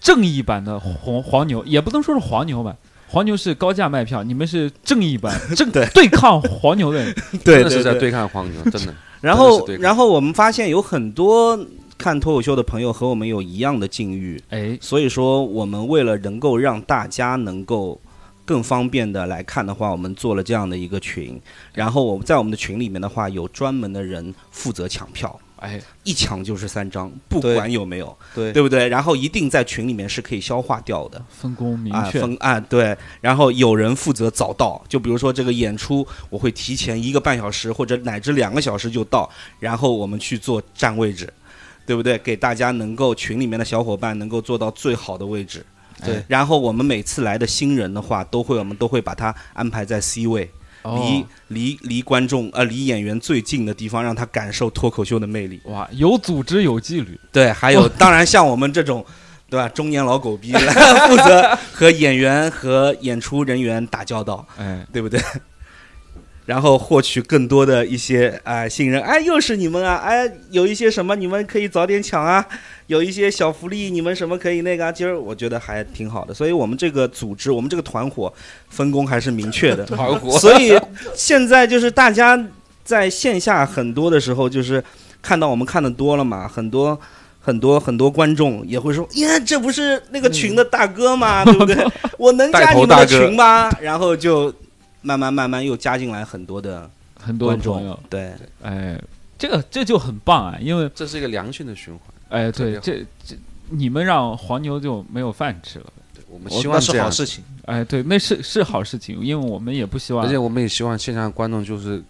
正义版的黄黄牛，也不能说是黄牛吧。黄牛是高价卖票，你们是正义版，正 对对抗黄牛的人。对真的是在对对抗黄牛，真的。然后然后我们发现有很多看脱口秀的朋友和我们有一样的境遇，哎，所以说我们为了能够让大家能够更方便的来看的话，我们做了这样的一个群。然后我们在我们的群里面的话，有专门的人负责抢票，哎，一抢就是三张，不管有没有，对对不对？然后一定在群里面是可以消化掉的。分工明啊，确。分啊对，然后有人负责早到，就比如说这个演出，我会提前一个半小时或者乃至两个小时就到，然后我们去做占位置，对不对？给大家能够群里面的小伙伴能够做到最好的位置。对哎然后我们每次来的新人的话，都会我们都会把他安排在 C 位，离哦，离离观众呃离演员最近的地方，让他感受脱口秀的魅力。哇，有组织有纪律。对，还有 当然像我们这种，对吧？中年老狗逼负责和演员和演出人员打交道，哎，对不对？然后获取更多的一些啊、信任，哎，又是你们啊，哎，有一些什么你们可以早点抢啊，有一些小福利你们什么可以那个啊，其实我觉得还挺好的，所以我们这个组织，我们这个团伙分工还是明确的，团伙所以现在就是大家在线下很多的时候，就是看到我们看的多了嘛，很多。很多很多观众也会说：“耶，这不是那个群的大哥吗？对不对？我能加你们的群吗？”然后就慢慢慢慢又加进来很多的很多观朋友众，，对，哎，这个这就很棒啊，因为这是一个良性的循环。哎，对，这这你们让黄牛就没有饭吃了。我们那是希望是好事情。哎，对，那是是好事情，因为我们也不希望而且我们也希望线下观众就是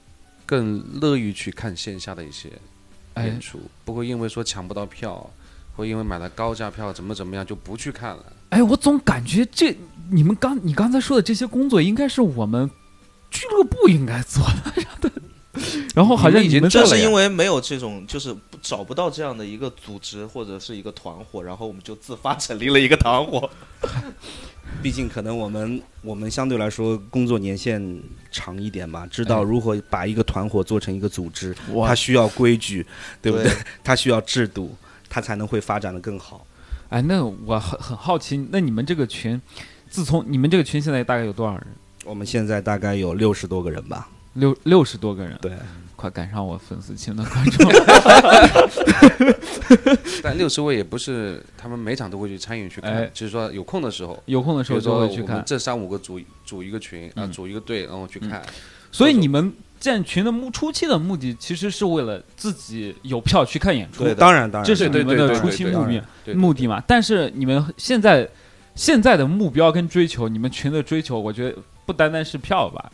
更乐于去看线下的一些哎演出，不会因为说抢不到票，或因为买了高价票怎么怎么样就不去看了。哎，我总感觉这你们刚你刚才说的这些工作，应该是我们俱乐部应该做的，然后好像已经正是因为没有这种，就是找不到这样的一个组织或者是一个团伙，然后我们就自发成立了一个团伙。毕竟可能我们我们相对来说工作年限长一点吧，知道哎如何把一个团伙做成一个组织，哇它需要规矩，对不对对？它需要制度，它才能会发展的更好。哎，那我很很好奇，那你们这个群，自从你们这个群现在大概有多少人？我们现在大概有六十多个人吧，六六十多个人，对，快赶上我粉丝群的观众。了。但六十位也不是他们每场都会去参与去哎。看，只是说有空的时候，有空的时候就比如说会去看。们这三五个组组一个群啊，嗯。组一个队，然后去看。所以你们建群的目初期的目的，其实是为了自己有票去看演出，对的当然当然，这是你对对对们的初对对期目的目的嘛。但是你们现在现在的目标跟追求，你们群的追求，我觉得不单单是票吧。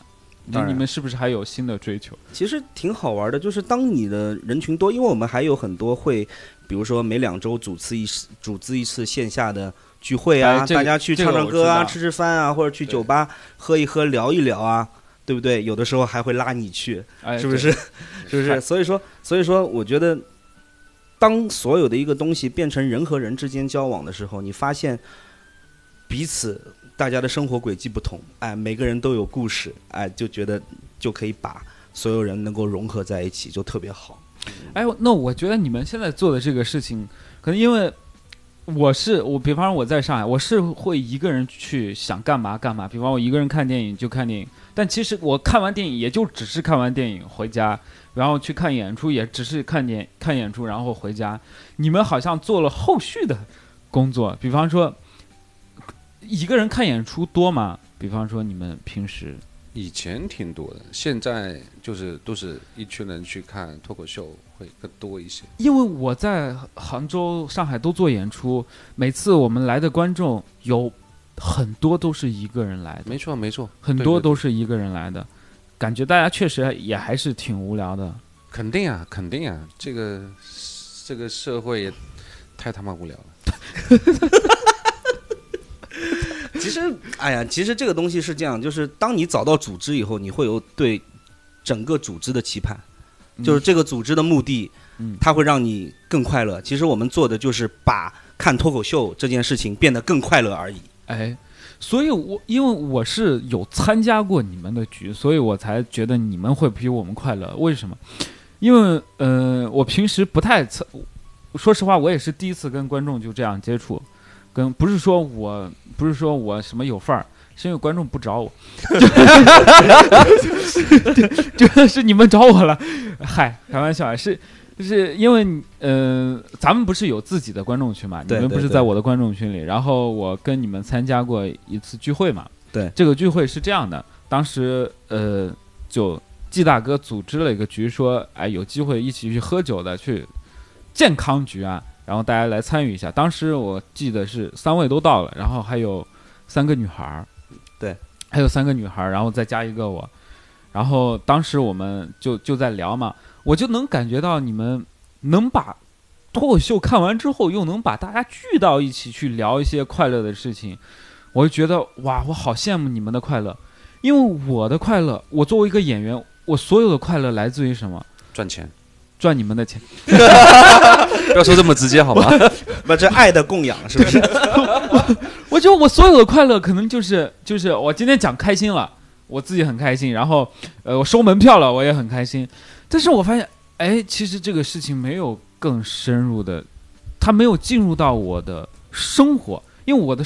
那你们是不是还有新的追求？其实挺好玩的，就是当你的人群多，因为我们还有很多会，比如说每两周组织一次组织一次线下的聚会啊，哎这个大家去唱唱歌啊，吃吃饭啊，或者去酒吧喝一喝、聊一聊啊，对不对？有的时候还会拉你去，哎，是不是？是不是？所以说，所以说，我觉得，当所有的一个东西变成人和人之间交往的时候，你发现彼此大家的生活轨迹不同，哎，每个人都有故事，哎，就觉得就可以把所有人能够融合在一起，就特别好。哎，那我觉得你们现在做的这个事情，可能因为我是我，比方说我在上海，我是会一个人去想干嘛干嘛。比方我一个人看电影就看电影，但其实我看完电影也就只是看完电影回家，然后去看演出也只是看电看演出然后回家。你们好像做了后续的工作，比方说一个人看演出多吗？比方说你们平时以前挺多的，现在就是都是一群人去看脱口秀会更多一些。因为我在杭州、上海都做演出，每次我们来的观众有很多都是一个人来的，没错没错，很多都是一个人来的，感觉大家确实也还是挺无聊的。肯定啊肯定啊，这个这个社会也太他妈无聊了。其实，哎呀，其实这个东西是这样，就是当你找到组织以后，你会有对整个组织的期盼，就是这个组织的目的，嗯它会让你更快乐。其实我们做的就是把看脱口秀这件事情变得更快乐而已。哎，所以我因为我是有参加过你们的局，所以我才觉得你们会比我们快乐。为什么？因为呃，我平时不太参，说实话，我也是第一次跟观众就这样接触，跟不是说我不是说我什么有范儿。是因为观众不找我，就 就是你们找我了，嗨，开玩笑，是是因为呃，咱们不是有自己的观众群嘛？你们不是在我的观众群里，然后我跟你们参加过一次聚会嘛？对这个聚会是这样的，当时呃，就季大哥组织了一个局，说哎有机会一起去喝酒的，去健康局啊，然后大家来参与一下。当时我记得是三位都到了，然后还有三个女孩儿，对，还有三个女孩儿，然后再加一个我。然后当时我们就就在聊嘛，我就能感觉到你们能把脱口秀看完之后，又能把大家聚到一起去聊一些快乐的事情，我就觉得哇，我好羡慕你们的快乐，因为我的快乐，我作为一个演员，我所有的快乐来自于什么？赚钱，赚你们的钱。不要说这么直接好吗？不，这爱的供养是不是？我觉得我所有的快乐，可能就是就是我今天讲开心了，我自己很开心，然后呃我收门票了，我也很开心。但是我发现，哎，其实这个事情没有更深入的，它没有进入到我的生活，因为我的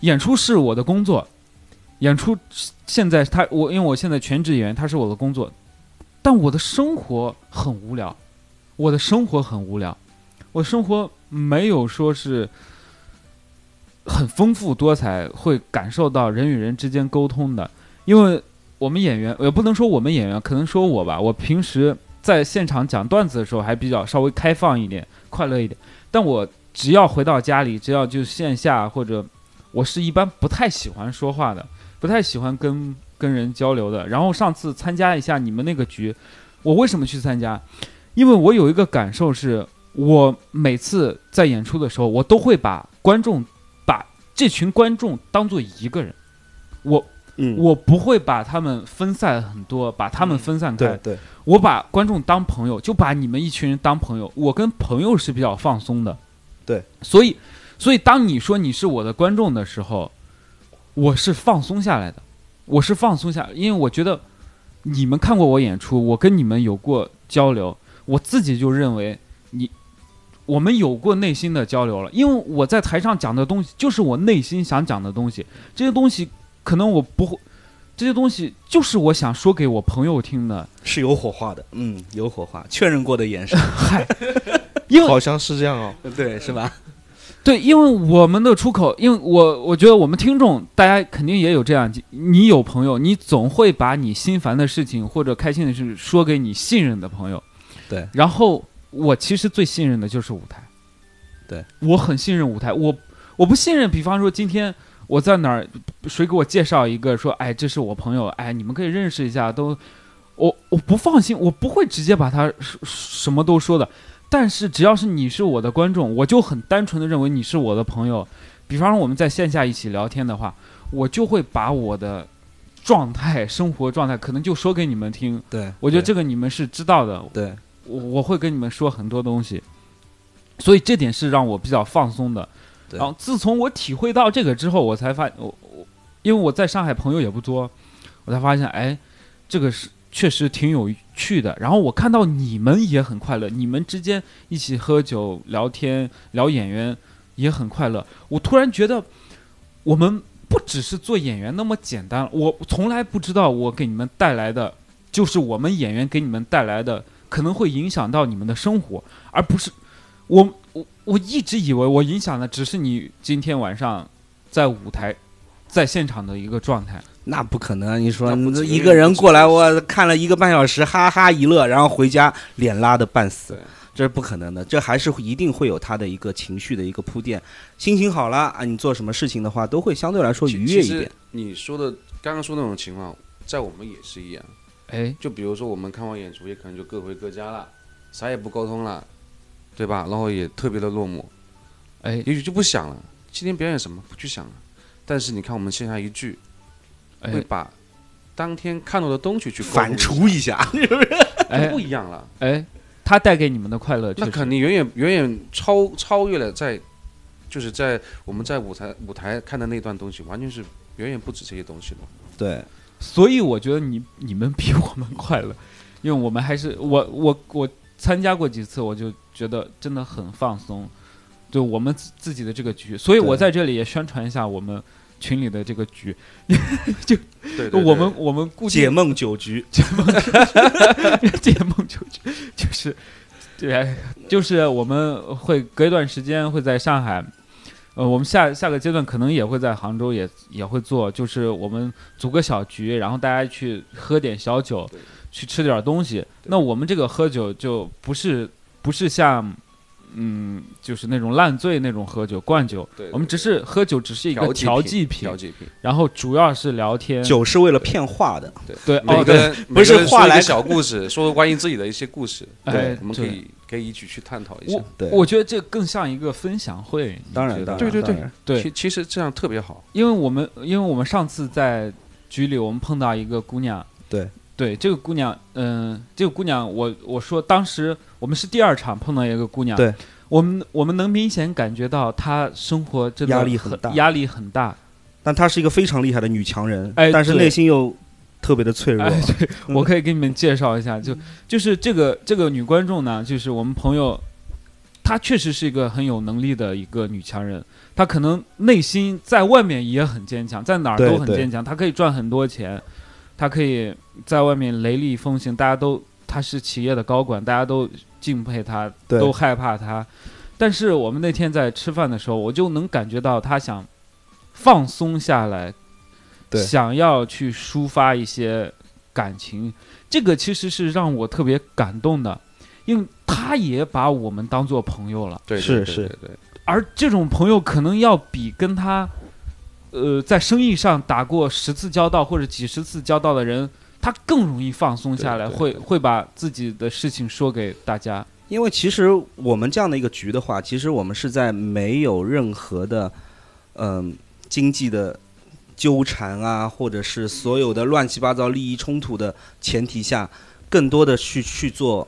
演出是我的工作，演出现在他我因为我现在全职演员，他是我的工作，但我的生活很无聊，我的生活很无聊，我生活没有说是。很丰富多彩，会感受到人与人之间沟通的。因为我们演员，也不能说我们演员，可能说我吧。我平时在现场讲段子的时候，还比较稍微开放一点，快乐一点。但我只要回到家里，只要就线下或者，我是一般不太喜欢说话的，不太喜欢跟跟人交流的。然后上次参加一下你们那个局，我为什么去参加？因为我有一个感受是，我每次在演出的时候，我都会把观众。把这群观众当做一个人，我嗯，我不会把他们分散很多，把他们分散开。对对，我把观众当朋友，就把你们一群人当朋友。我跟朋友是比较放松的，对。所以，所以当你说你是我的观众的时候，我是放松下来的，我是放松下，因为我觉得你们看过我演出，我跟你们有过交流，我自己就认为你。我们有过内心的交流了，因为我在台上讲的东西就是我内心想讲的东西，这些东西可能我不会，这些东西就是我想说给我朋友听的。是有火花的，嗯，有火花，确认过的眼神，嗨，因为好像是这样哦。对，是吧？对，因为我们的出口，因为我我觉得我们听众大家肯定也有这样，你有朋友，你总会把你心烦的事情或者开心的事说给你信任的朋友。对，然后我其实最信任的就是舞台。对，我很信任舞台，我我不信任，比方说今天我在哪儿，谁给我介绍一个说，哎，这是我朋友，哎，你们可以认识一下，都，我我不放心，我不会直接把他什什么都说的。但是只要是你是我的观众，我就很单纯的认为你是我的朋友。比方说我们在线下一起聊天的话，我就会把我的状态、生活状态可能就说给你们听。对，我觉得这个你们是知道的，对，我我会跟你们说很多东西，所以这点是让我比较放松的。然后自从我体会到这个之后，我才发我我因为我在上海朋友也不多，我才发现哎，这个是确实挺有趣的。然后我看到你们也很快乐，你们之间一起喝酒聊天聊演员也很快乐。我突然觉得我们不只是做演员那么简单，我从来不知道我给你们带来的就是我们演员给你们带来的可能会影响到你们的生活，而不是我我我一直以为我影响的只是你今天晚上在舞台在现场的一个状态。那不可能！你说那不止一个人过来，我看了一个半小时，哈哈一乐，然后回家脸拉的半死，这是不可能的。这还是一定会有他的一个情绪的一个铺垫。心情好了啊，你做什么事情的话，都会相对来说愉悦一点。你说的刚刚说那种情况，在我们也是一样。哎，就比如说我们看完演出，也可能就各回各家了，啥也不沟通了，对吧？然后也特别的落寞，哎，也许就不想了。今天表演什么不去想了。但是你看我们线下一聚，会哎，把当天看到的东西去反刍一下，哎就不一样了。哎，他带给你们的快乐，那肯定远远远远超超越了在，就是在我们在舞台舞台看的那段东西，完全是远远不止这些东西的。对，所以我觉得你你们比我们快乐，因为我们还是我我我参加过几次，我就觉得真的很放松，就我们自自己的这个局，所以我在这里也宣传一下我们群里的这个局，就对对我们我们固定解梦酒局，解梦酒局就是，对，就是我们会隔一段时间会在上海，呃，我们下下个阶段可能也会在杭州也也会做，就是我们组个小局，然后大家去喝点小酒，去吃点东西。那我们这个喝酒就不是不是像。嗯，就是那种烂醉那种喝酒灌酒，对对我们只是喝酒，只是一个调调剂品，调剂品。然后主要是聊天。酒是为了骗话的。对，每哦对，个人不是话来小故事，说关于自己的一些故事，哎对我们可以可以一起去探讨一下。我。对。我觉得这更像一个分享会。当然当然对对对。对。其其实这样特别好。因为我们因为我们上次在局里，我们碰到一个姑娘，对。对，这个姑娘，嗯、这个姑娘，我我说当时我们是第二场碰到一个姑娘，对，我们我们能明显感觉到她生活真的压力很大。压力很大，但她是一个非常厉害的女强人，哎但是内心又特别的脆弱。哎，对，嗯。我可以给你们介绍一下，就就是这个这个女观众呢，就是我们朋友，她确实是一个很有能力的一个女强人，她可能内心在外面也很坚强，在哪儿都很坚强，她可以赚很多钱，她可以在外面雷厉风行，大家都她是企业的高管，大家都敬佩她，都害怕她。但是我们那天在吃饭的时候，我就能感觉到她想放松下来，对想要去抒发一些感情，这个其实是让我特别感动的，因为他也把我们当做朋友了，对，是是。对而这种朋友可能要比跟他，呃，在生意上打过十次交道或者几十次交道的人，他更容易放松下来，会会把自己的事情说给大家。因为其实我们这样的一个局的话，其实我们是在没有任何的嗯、经济的纠缠啊，或者是所有的乱七八糟利益冲突的前提下，更多的去去做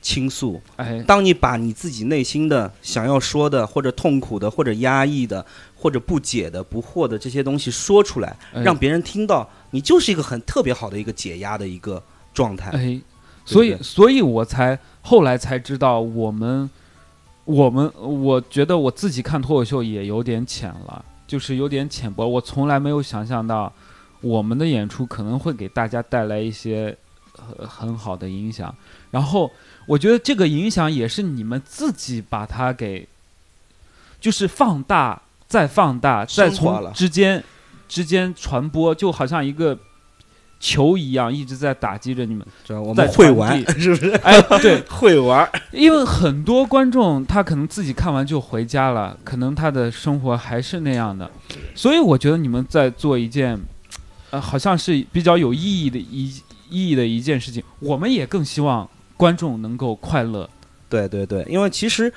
倾诉。哎，当你把你自己内心的想要说的，或者痛苦的，或者压抑的，或者不解的、不惑的这些东西说出来，哎让别人听到，你就是一个很特别好的一个解压的一个状态。哎，所以对所以我才后来才知道，我们我们我觉得我自己看脱口秀也有点浅了，就是有点浅薄。我从来没有想象到，我们的演出可能会给大家带来一些很很好的影响。然后我觉得这个影响也是你们自己把它给，就是放大再放大，再从之间之间传播，就好像一个球一样，一直在打击着你们。知道我们会玩是不是？哎，对，会玩，因为很多观众他可能自己看完就回家了，可能他的生活还是那样的，所以我觉得你们在做一件，呃，好像是比较有意义的一意义的一件事情。我们也更希望观众能够快乐。对对对，因为其实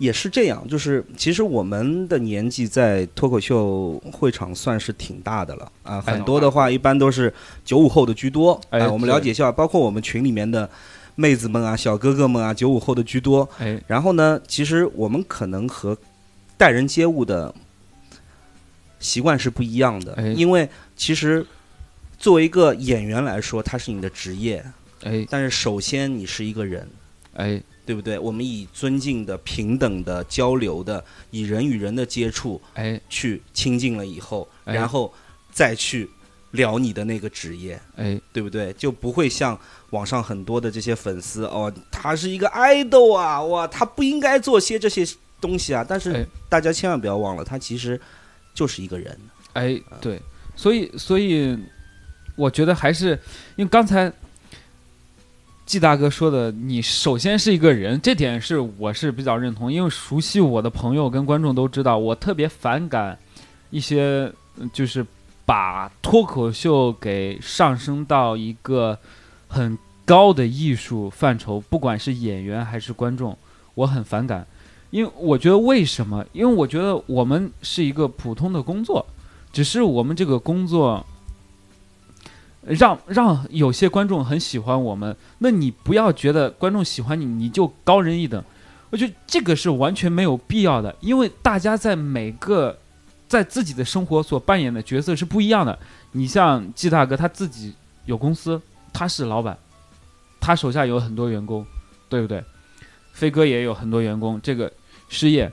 也是这样，就是其实我们的年纪在脱口秀会场算是挺大的了啊，哎很多的话一般都是九五后的居多。哎啊我们了解一下，包括我们群里面的妹子们啊、小哥哥们啊，九五后的居多。哎，然后呢，其实我们可能和待人接物的习惯是不一样的，哎因为其实作为一个演员来说，他是你的职业，哎，但是首先你是一个人。哎，对不对？我们以尊敬的、平等的、交流的，以人与人的接触哎，去亲近了以后，哎然后再去聊你的那个职业，哎，对不对？就不会像网上很多的这些粉丝哦，他是一个爱豆啊，哇，他不应该做些这些东西啊。但是哎大家千万不要忘了，他其实就是一个人。哎，对，所以，所以，我觉得还是因为刚才季大哥说的，你首先是一个人，这点是我是比较认同，因为熟悉我的朋友跟观众都知道，我特别反感一些就是把脱口秀给上升到一个很高的艺术范畴，不管是演员还是观众，我很反感。因为我觉得为什么？因为我觉得我们是一个普通的工作，只是我们这个工作让让有些观众很喜欢我们，那你不要觉得观众喜欢你你就高人一等，我觉得这个是完全没有必要的，因为大家在每个在自己的生活所扮演的角色是不一样的。你像季大哥他自己有公司，他是老板，他手下有很多员工，对不对？飞哥也有很多员工，这个失业，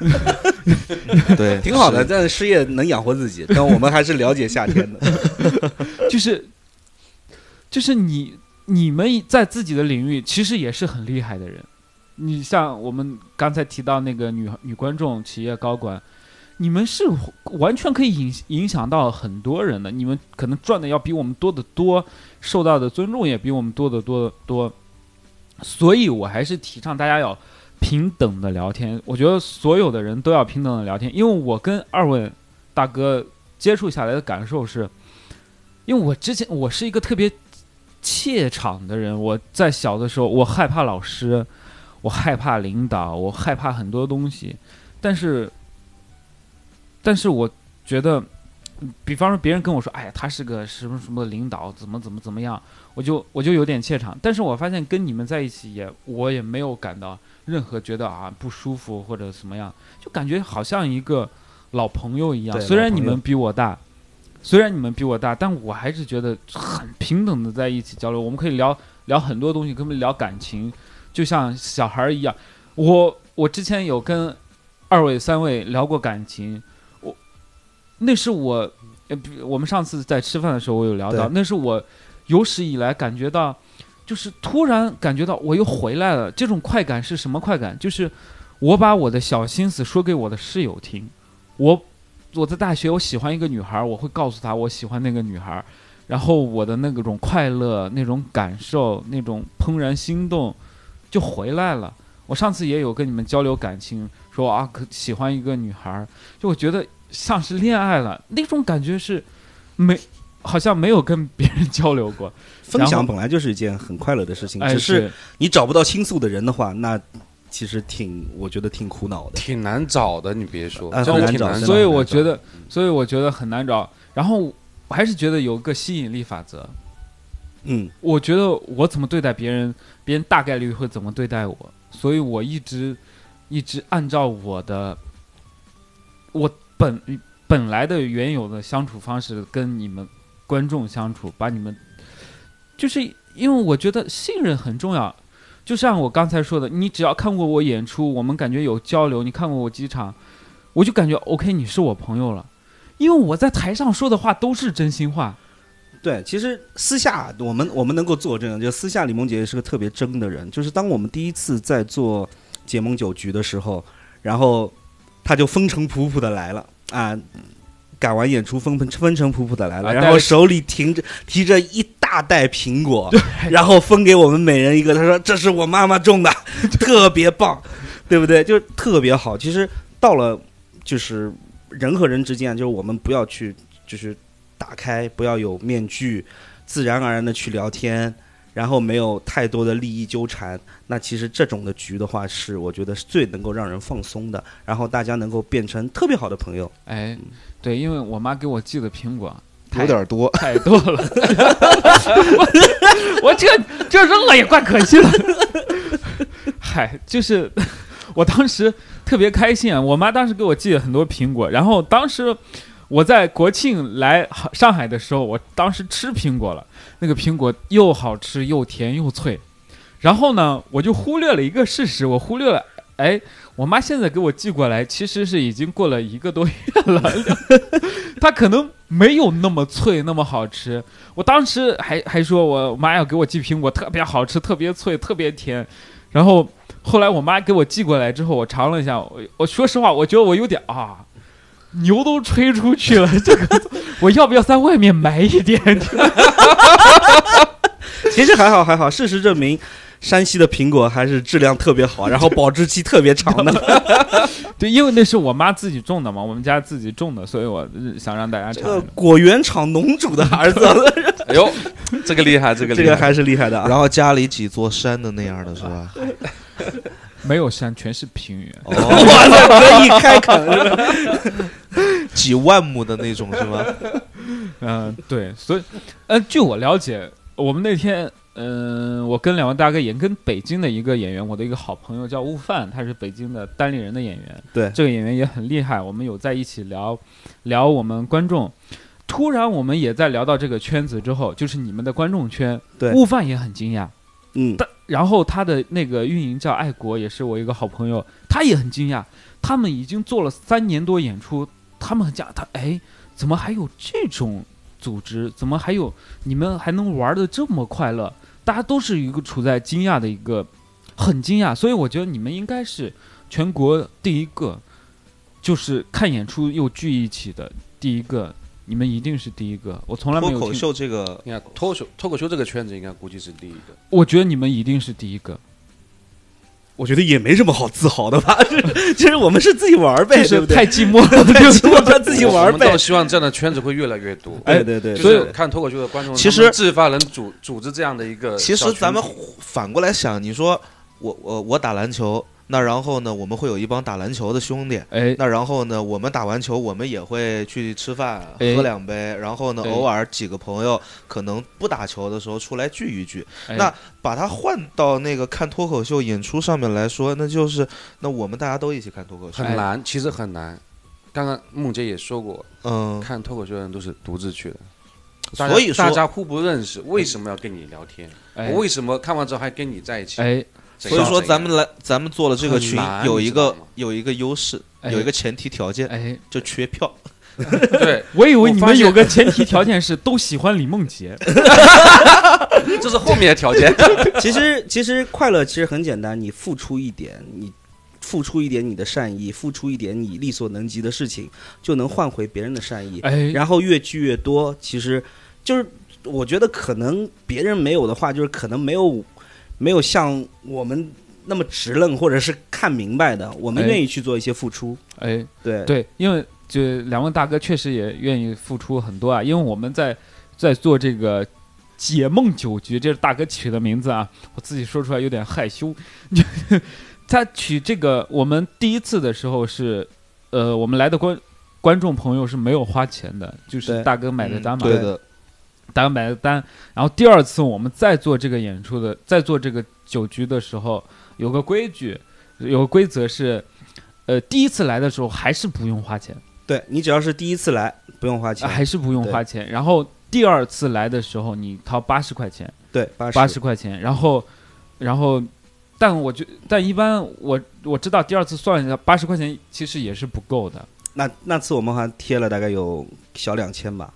对，挺好的，是但是事业能养活自己。但我们还是了解夏天的。就是就是你你们在自己的领域其实也是很厉害的人。你像我们刚才提到那个女女观众、企业高管，你们是完全可以影影响到很多人的。你们可能赚的要比我们多得多，受到的尊重也比我们多得多得多。所以我还是提倡大家要平等的聊天。我觉得所有的人都要平等的聊天，因为我跟二位大哥接触下来的感受是，因为我之前我是一个特别怯场的人，我在小的时候我害怕老师，我害怕领导，我害怕很多东西，但是，但是我觉得，比方说别人跟我说，哎呀，他是个什么什么领导，怎么怎么怎么样，我就我就有点怯场。但是我发现跟你们在一起也，我也没有感到任何觉得啊不舒服或者什么样，就感觉好像一个老朋友一样。虽然你们比我大，虽然你们比我大，但我还是觉得很平等的在一起交流。我们可以聊聊很多东西，跟他们聊感情，就像小孩儿一样。我我之前有跟二位、三位聊过感情，我那是我，呃，我们上次在吃饭的时候，我有聊到，那是我有史以来感觉到，就是突然感觉到我又回来了。这种快感是什么快感？就是我把我的小心思说给我的室友听，我我在大学我喜欢一个女孩，我会告诉她我喜欢那个女孩，然后我的那种快乐、那种感受、那种怦然心动就回来了。我上次也有跟你们交流感情，说啊，可喜欢一个女孩，就我觉得像是恋爱了，那种感觉是没，好像没有跟别人交流过。分享本来就是一件很快乐的事情，哎，只是你找不到倾诉的人的话，那其实挺，我觉得挺苦恼的。挺难找的，你别说，啊真的挺难找。所以我觉得，所以我觉得很难找。然后我还是觉得有个吸引力法则，嗯，我觉得我怎么对待别人，别人大概率会怎么对待我，所以我一直一直按照我的我本本来的原有的相处方式跟你们观众相处，把你们就是因为我觉得信任很重要。就像我刚才说的，你只要看过我演出，我们感觉有交流，你看过我几场，我就感觉 OK，你是我朋友了。因为我在台上说的话都是真心话。对，其实私下我们我们能够作证，就私下李梦洁是个特别真的人。就是当我们第一次在做解梦酒局的时候，然后他就风尘仆仆的来了啊，赶完演出风风风尘仆仆的来了，然后手里提着提着一大袋苹果，然后分给我们每人一个。他说这是我妈妈种的，特别棒，对不对？就是特别好。其实到了就是人和人之间，就是我们不要去就是打开，不要有面具，自然而然的去聊天，然后没有太多的利益纠缠。那其实这种的局的话，是我觉得是最能够让人放松的，然后大家能够变成特别好的朋友。哎，对，因为我妈给我寄的苹果太有点多，太多了，我 我这这扔了也怪可惜的。嗨，就是我当时特别开心啊！我妈当时给我寄了很多苹果，然后当时我在国庆来上海的时候，我当时吃苹果了，那个苹果又好吃又甜又脆。然后呢，我就忽略了一个事实，我忽略了，哎，我妈现在给我寄过来，其实是已经过了一个多月了，它可能没有那么脆，那么好吃。我当时还还说我妈要给我寄苹果，特别好吃，特别脆，特别甜。然后后来我妈给我寄过来之后，我尝了一下，我我说实话，我觉得我有点啊，牛都吹出去了，这个我要不要在外面买一点？其实还好还好，事实证明。山西的苹果还是质量特别好，然后保质期特别长的。对，因为那是我妈自己种的嘛，我们家自己种的，所以我想让大家尝果园厂农主的儿子，哎呦，这个厉害，这个厉害。这个还是厉害的啊！然后家里几座山的那样的是吧？没有山，全是平原。哇塞，可以开垦是吧？几万亩的那种是吧？嗯、对，所以，呃，据我了解，我们那天，嗯、我跟两位大哥也跟北京的一个演员，我的一个好朋友叫悟饭，他是北京的单立人的演员，对这个演员也很厉害，我们有在一起聊聊我们观众。突然，我们也在聊到这个圈子之后，就是你们的观众圈，对悟饭也很惊讶。嗯，但然后他的那个运营叫爱国，也是我一个好朋友，他也很惊讶，他们已经做了三年多演出，他们很惊讶，他哎，怎么还有这种组织？怎么还有你们还能玩的这么快乐？大家都是一个处在惊讶的一个很惊讶，所以我觉得你们应该是全国第一个，就是看演出又聚一起的第一个，你们一定是第一个。我从来没有脱口，秀这个你看脱口秀，脱口秀这个圈子应该估计是第一个。我觉得你们一定是第一个。我觉得也没什么好自豪的吧，就是其实我们是自己玩儿呗，就是？太寂寞了，太寂寞了，自己玩儿呗我们倒。希望这样的圈子会越来越多。对对对，所以看脱口秀的观众，其实自发能组组织这样的一个其。实咱们反过来想，你说我我我打篮球，那然后呢，我们会有一帮打篮球的兄弟。哎，那然后呢，我们打完球，我们也会去吃饭、哎喝两杯，然后呢，对偶尔几个朋友可能不打球的时候出来聚一聚。哎那把它换到那个看脱口秀演出上面来说，那就是那我们大家都一起看脱口秀。很难，其实很难。刚刚梦洁也说过，嗯，看脱口秀的人都是独自去的，所以说大家互不认识，为什么要跟你聊天？哎我为什么看完之后还跟你在一起？所以说咱们来咱们做了这个群，有一个有一个优势，哎有一个前提条件，哎，就缺票。对，我以为你们有个前提条件是都喜欢李梦洁。这是后面的条件。其实其实快乐其实很简单，你付出一点，你付出一点你的善意，付出一点你力所能及的事情，就能换回别人的善意，哎，然后越聚越多。其实就是我觉得可能别人没有的话，就是可能没有没有像我们那么直愣或者是看明白的，我们哎。愿意去做一些付出。哎，对。对，因为就两位大哥确实也愿意付出很多啊，因为我们在在做这个解梦酒局，这是大哥取的名字啊，我自己说出来有点害羞。他取这个，我们第一次的时候是，呃，我们来的观观众朋友是没有花钱的，就是大哥买的单嘛，对的，大哥买的单。然后第二次我们再做这个演出的，再做这个酒局的时候，有个规矩，有个规则是，呃，第一次来的时候还是不用花钱。对你只要是第一次来，不用花钱，啊还是不用花钱。然后第二次来的时候，你掏八十块钱，对八八十块钱。然后，然后，但我觉，但一般我我知道第二次算一下，八十块钱其实也是不够的。那那次我们好像贴了大概有小两千吧，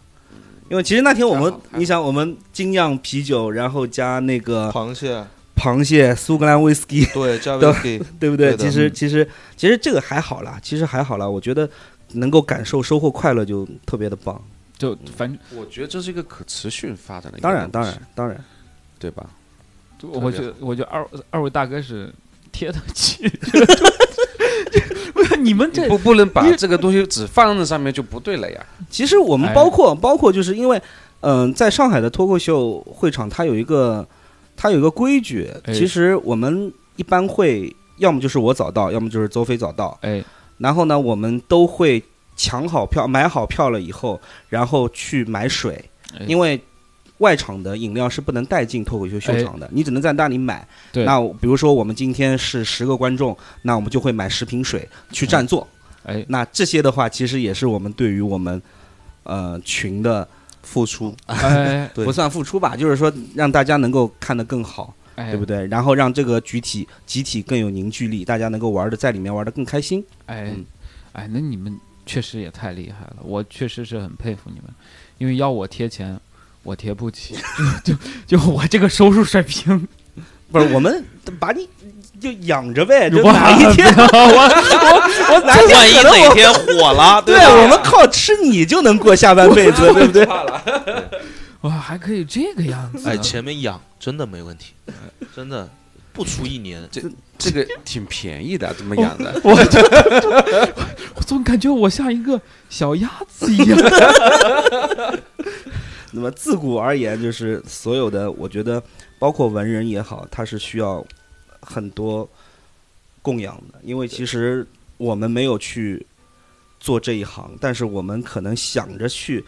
因为其实那天我们你想我们精酿啤酒，然后加那个螃蟹，螃蟹、苏格兰威士忌，对，加对 whisky，对不对？对其实嗯其实其实这个还好啦，其实还好啦，我觉得能够感受收获快乐就特别的棒。就反正我觉得这是一个可持续发展的当然，当然，当然，对吧？我觉得我觉得二二位大哥是贴得起，不 是你们这不不能把这个东西只放在上面就不对了呀。其实我们哎包括、包括就是因为，嗯、在上海的脱口秀会场，它有一个它有一个规矩，哎其实我们一般会要么就是我早到，要么就是周飞早到，哎然后呢，我们都会抢好票，买好票了以后，然后去买水，哎因为。外场的饮料是不能带进脱口秀秀场的，你只能在那里买。对。那比如说我们今天是十个观众，那我们就会买十瓶水去占座。哎。那这些的话，其实也是我们对于我们呃群的付出，哎。不算付出吧，就是说让大家能够看得更好，哎，对不对？然后让这个集体集体更有凝聚力，大家能够玩的在里面玩的更开心。哎。嗯，哎，那你们确实也太厉害了，我确实是很佩服你们，因为要我贴钱，我贴不起，就就就我这个收入水平，不是，我们把你就养着呗，就哇哪一天 我我我哪一天万一哪天火了，对吧？我们靠吃你就能过下半辈子，对不对？哇还可以这个样子，哎，前面养真的没问题，真的不出一年，这这个挺便宜的，这么养的。我就我总感觉我像一个小鸭子一样，那么自古而言，就是所有的，我觉得包括文人也好，他是需要很多供养的，因为其实我们没有去做这一行，但是我们可能想着去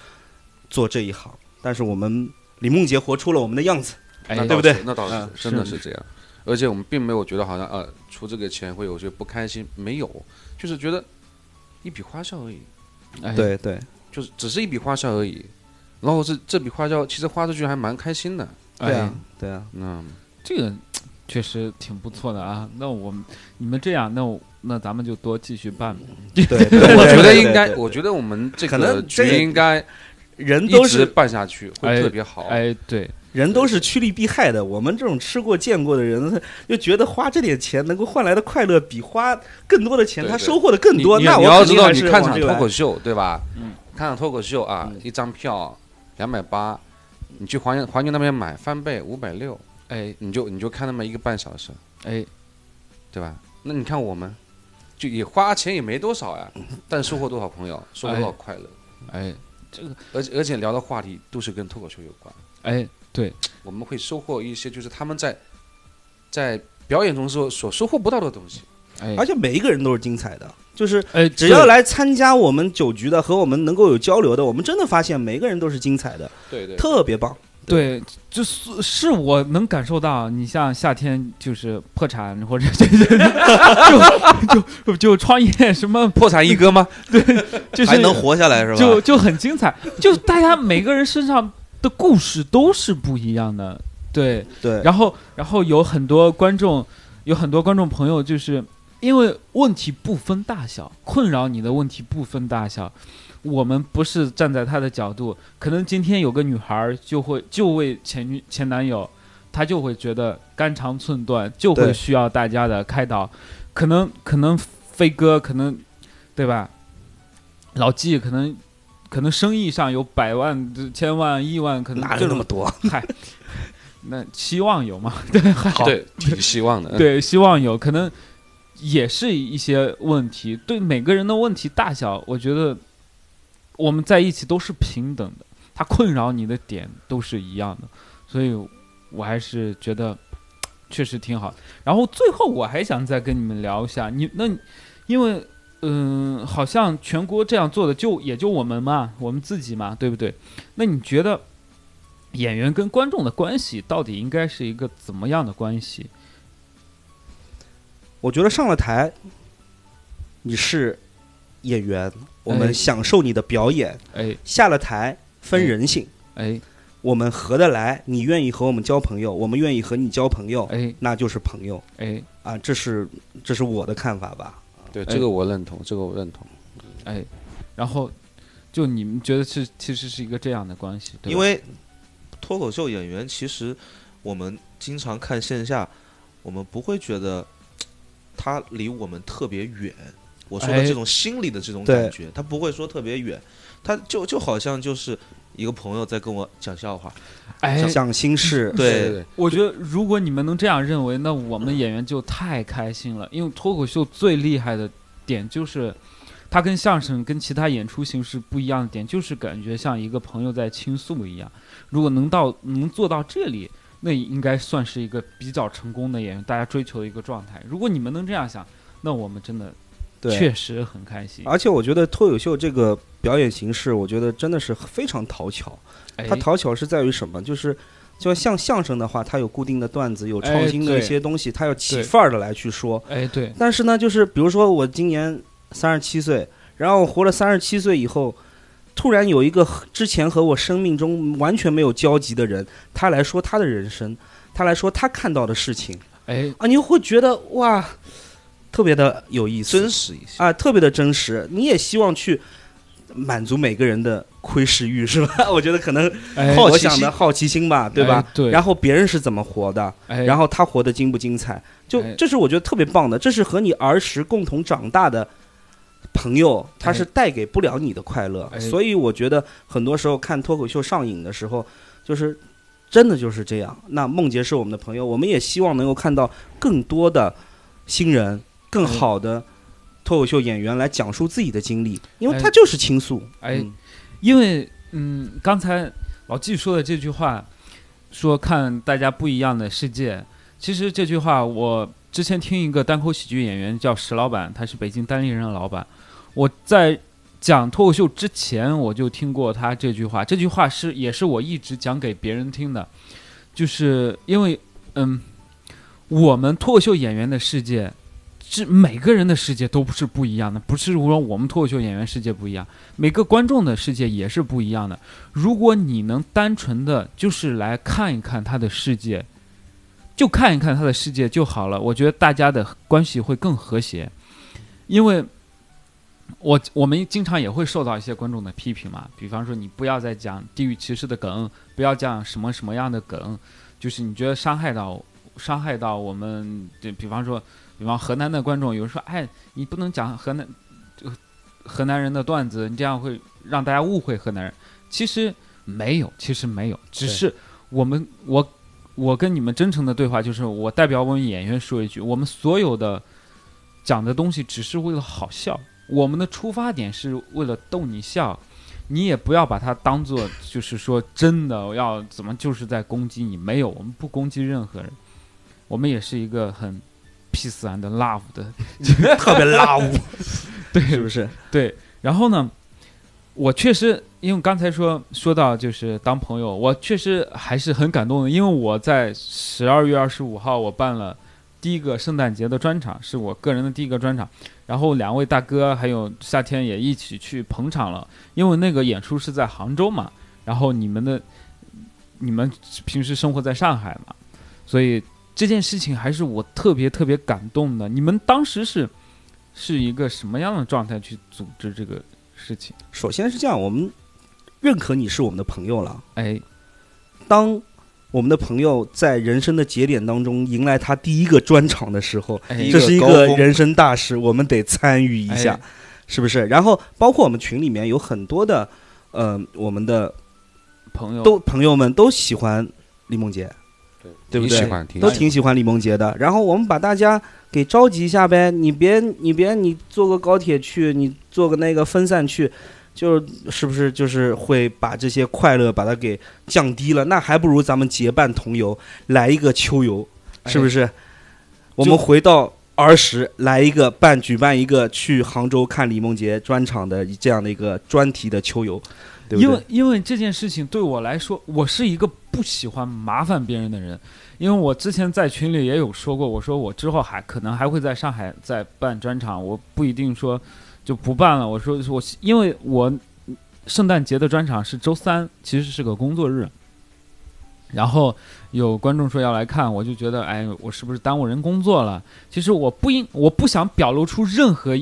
做这一行，但是我们李梦洁活出了我们的样子。哎那，对不对那倒嗯是，真的是是这样。而且我们并没有觉得好像呃出这个钱会有些不开心，没有，就是觉得一笔花销而已，哎，对对，就是只是一笔花销而已。然后这这笔花销其实花出去还蛮开心的，对啊哎，对啊，嗯，这个确实挺不错的啊。那我们你们这样，那我那咱们就多继续办。对，我觉得应该，我觉得我们这可个能这应该一直人都是办下去哎会特别好。哎，对，人都是趋利避害的，我们这种吃过见过的人，就觉得花这点钱能够换来的快乐比花更多的钱，他收获的更你多。那你要知道，你看场脱口秀，对吧？嗯，看场脱口秀啊，嗯一张票两百八，你去黄黄牛那边买翻倍五百六，哎你就你就看那么一个半小时，哎，对吧？那你看我们，就也花钱也没多少呀，但收获多少朋友，收获多少快乐，哎，而且而且聊的话题都是跟脱口秀有关，哎，对，我们会收获一些就是他们在在表演中所所收获不到的东西。哎，而且每一个人都是精彩的，就是哎，只要来参加我们酒局的和我们能够有交流的，我们真的发现每个人都是精彩的，对对特别棒。对，就是是我能感受到，你像夏天就是破产或者就 就就就创业什么，破产一哥吗？对就是还能活下来是吧？就就很精彩，就大家每个人身上的故事都是不一样的，对。对，然后然后有很多观众，有很多观众朋友，就是因为问题不分大小，困扰你的问题不分大小。我们不是站在他的角度，可能今天有个女孩儿就会就为前女前男友，她就会觉得肝肠寸断，就会需要大家的开导。可能可能飞哥可能对吧？老纪可能可能生意上有百万、千万、亿万，可能哪有那么多？嗨，那希望有嘛？对，还好，对，挺希望的。对，希望有可能也是一些问题。对每个人的问题大小，我觉得我们在一起都是平等的，他困扰你的点都是一样的，所以我还是觉得确实挺好。然后最后我还想再跟你们聊一下，你那因为。嗯，好像全国这样做的就也就我们嘛，我们自己嘛，对不对？那你觉得演员跟观众的关系到底应该是一个怎么样的关系？我觉得上了台，你是演员，我哎们享受你的表演；哎。下了台分人性，哎。我们合得来，你愿意和我们交朋友，我们愿意和你交朋友，哎。那就是朋友。哎，啊！这是这是我的看法吧。对，哎。这个我认同，这个我认同。哎，然后就你们觉得是其实是一个这样的关系，对因为脱口秀演员其实我们经常看线下，我们不会觉得他离我们特别远。我说的哎这种心理的这种感觉，他不会说特别远，他就就好像就是一个朋友在跟我讲笑话。哎，讲心事，对对，我觉得如果你们能这样认为，那我们演员就太开心了，因为脱口秀最厉害的点就是。它跟相声、跟其他演出形式不一样的点，就是感觉像一个朋友在倾诉一样。如果能到能做到这里，那应该算是一个比较成功的演员，大家追求的一个状态。如果你们能这样想，那我们真的对确实很开心。而且我觉得脱口秀这个表演形式，我觉得真的是非常讨巧。哎它讨巧是在于什么？就是就像相声的话，它有固定的段子，有哎创新的一些东西，它要起范儿的来去说。哎，对，但是呢，就是比如说我今年三十七岁，然后我活了三十七岁以后，突然有一个之前和我生命中完全没有交集的人，他来说他的人生，他来说他看到的事情哎，啊，你会觉得哇，特别的有意思，真实一些。啊，特别的真实。你也希望去满足每个人的窥视欲，是吧？我觉得可能好奇心想的好奇心吧，对吧？哎对，然后别人是怎么活的，哎，然后他活得精不精彩，就哎这是我觉得特别棒的，这是和你儿时共同长大的朋友，他是带给不了你的快乐，哎所以我觉得很多时候看脱口秀上瘾的时候，就是真的就是这样。那梦洁是我们的朋友，我们也希望能够看到更多的新人、更哎好的脱口秀演员来讲述自己的经历，因为哎他就是倾诉。哎嗯因为嗯，刚才老纪说的这句话，说看大家不一样的世界。其实这句话我之前听一个单口喜剧演员叫石老板，他是北京单立人的老板。我在讲脱口秀之前，我就听过他这句话。这句话是也是我一直讲给别人听的，就是因为嗯，我们脱口秀演员的世界。是每个人的世界都不是不一样的，不是说我们脱口秀演员世界不一样，每个观众的世界也是不一样的。如果你能单纯的就是来看一看他的世界，就看一看他的世界就好了。我觉得大家的关系会更和谐，因为我我们经常也会受到一些观众的批评嘛，比方说你不要再讲地域歧视的梗，不要讲什么什么样的梗，就是你觉得伤害到伤害到我们，就比方说。比方河南的观众有人说：“哎，你不能讲河南，这个河南人的段子，你这样会让大家误会河南人。”其实没有，其实没有，只是我们我我跟你们真诚的对话，就是我代表我们演员说一句：我们所有的讲的东西只是为了好笑，我们的出发点是为了逗你笑。你也不要把它当做就是说真的要怎么就是在攻击你，没有，我们不攻击任何人，我们也是一个很。peace and love 的，特别 love，对，是不是？对，然后呢，我确实，因为刚才说说到就是当朋友，我确实还是很感动的，因为我在十二月二十五号我办了第一个圣诞节的专场，是我个人的第一个专场，然后两位大哥还有夏天也一起去捧场了，因为那个演出是在杭州嘛，然后你们的你们平时生活在上海嘛，所以。这件事情还是我特别特别感动的。你们当时是是一个什么样的状态去组织这个事情？首先是这样，我们认可你是我们的朋友了。哎，当我们的朋友在人生的节点当中迎来他第一个专场的时候，哎这是一个人生大事，我们得参与一下，哎。是不是？然后包括我们群里面有很多的，呃，我们的朋友都朋友们都喜欢李梦洁，对不对？挺喜欢，都挺喜欢李梦洁的。然后我们把大家给召集一下呗，你别你别你坐个高铁去，你坐个那个分散去，就是不是就是会把这些快乐把它给降低了？那还不如咱们结伴同游，来一个秋游，是不是？我们回到儿时，来一个办举办一个去杭州看李梦洁专场的这样的一个专题的秋游，对不因为？因为这件事情对我来说，我是一个不喜欢麻烦别人的人。因为我之前在群里也有说过，我说我之后还可能还会在上海再办专场，我不一定说就不办了。我说我因为我圣诞节的专场是周三，其实是个工作日。然后有观众说要来看，我就觉得，哎，我是不是耽误人工作了？其实我不应，我不想表露出任何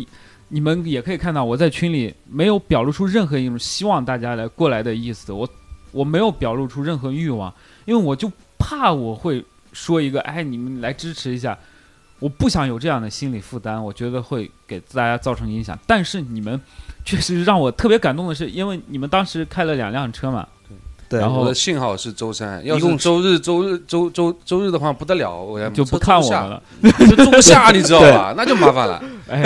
你们也可以看到我在群里没有表露出任何一种希望大家来过来的意思，我我没有表露出任何欲望，因为我就怕我会说一个，哎，你们来支持一下，我不想有这样的心理负担，我觉得会给大家造成影响。但是你们确实让我特别感动的是，因为你们当时开了两辆车嘛，对然后我的幸好是周三，要一共是周日、周日、周周周日的话不得了，我要就不看我们了。就坐不下，你知道吧？那就麻烦了。哎，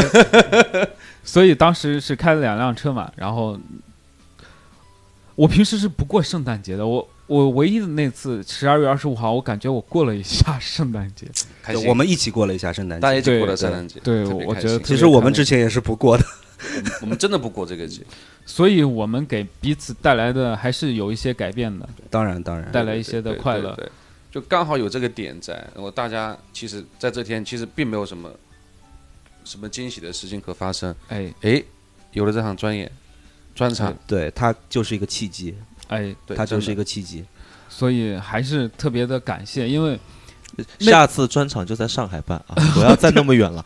所以当时是开了两辆车嘛，然后我平时是不过圣诞节的，我我唯一的那次十二月二十五号，我感觉我过了一下圣诞节。开心，我们一起过了一下圣诞节。大家一起过了对圣诞节，对我觉得其实我们之前也是不过的。我们真的不过这个节，所以我们给彼此带来的还是有一些改变的，当然，当然，带来一些的对对快乐。对对就刚好有这个点在，然后大家其实在这天其实并没有什么什么惊喜的事情可发生。哎哎，有了这场专业专场，对，它就是一个契机，哎，对，它就是一个契机。所以还是特别的感谢，因为下次专场就在上海办啊，不要再那么远了。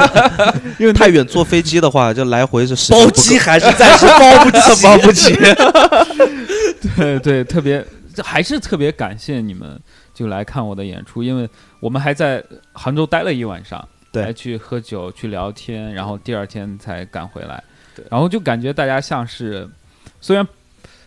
因为太远坐飞机的话，就来回是包机还是暂时包不起，包不起。对对，特别还是特别感谢你们就来看我的演出，因为我们还在杭州待了一晚上，对还去喝酒去聊天，然后第二天才赶回来对，然后就感觉大家像是，虽然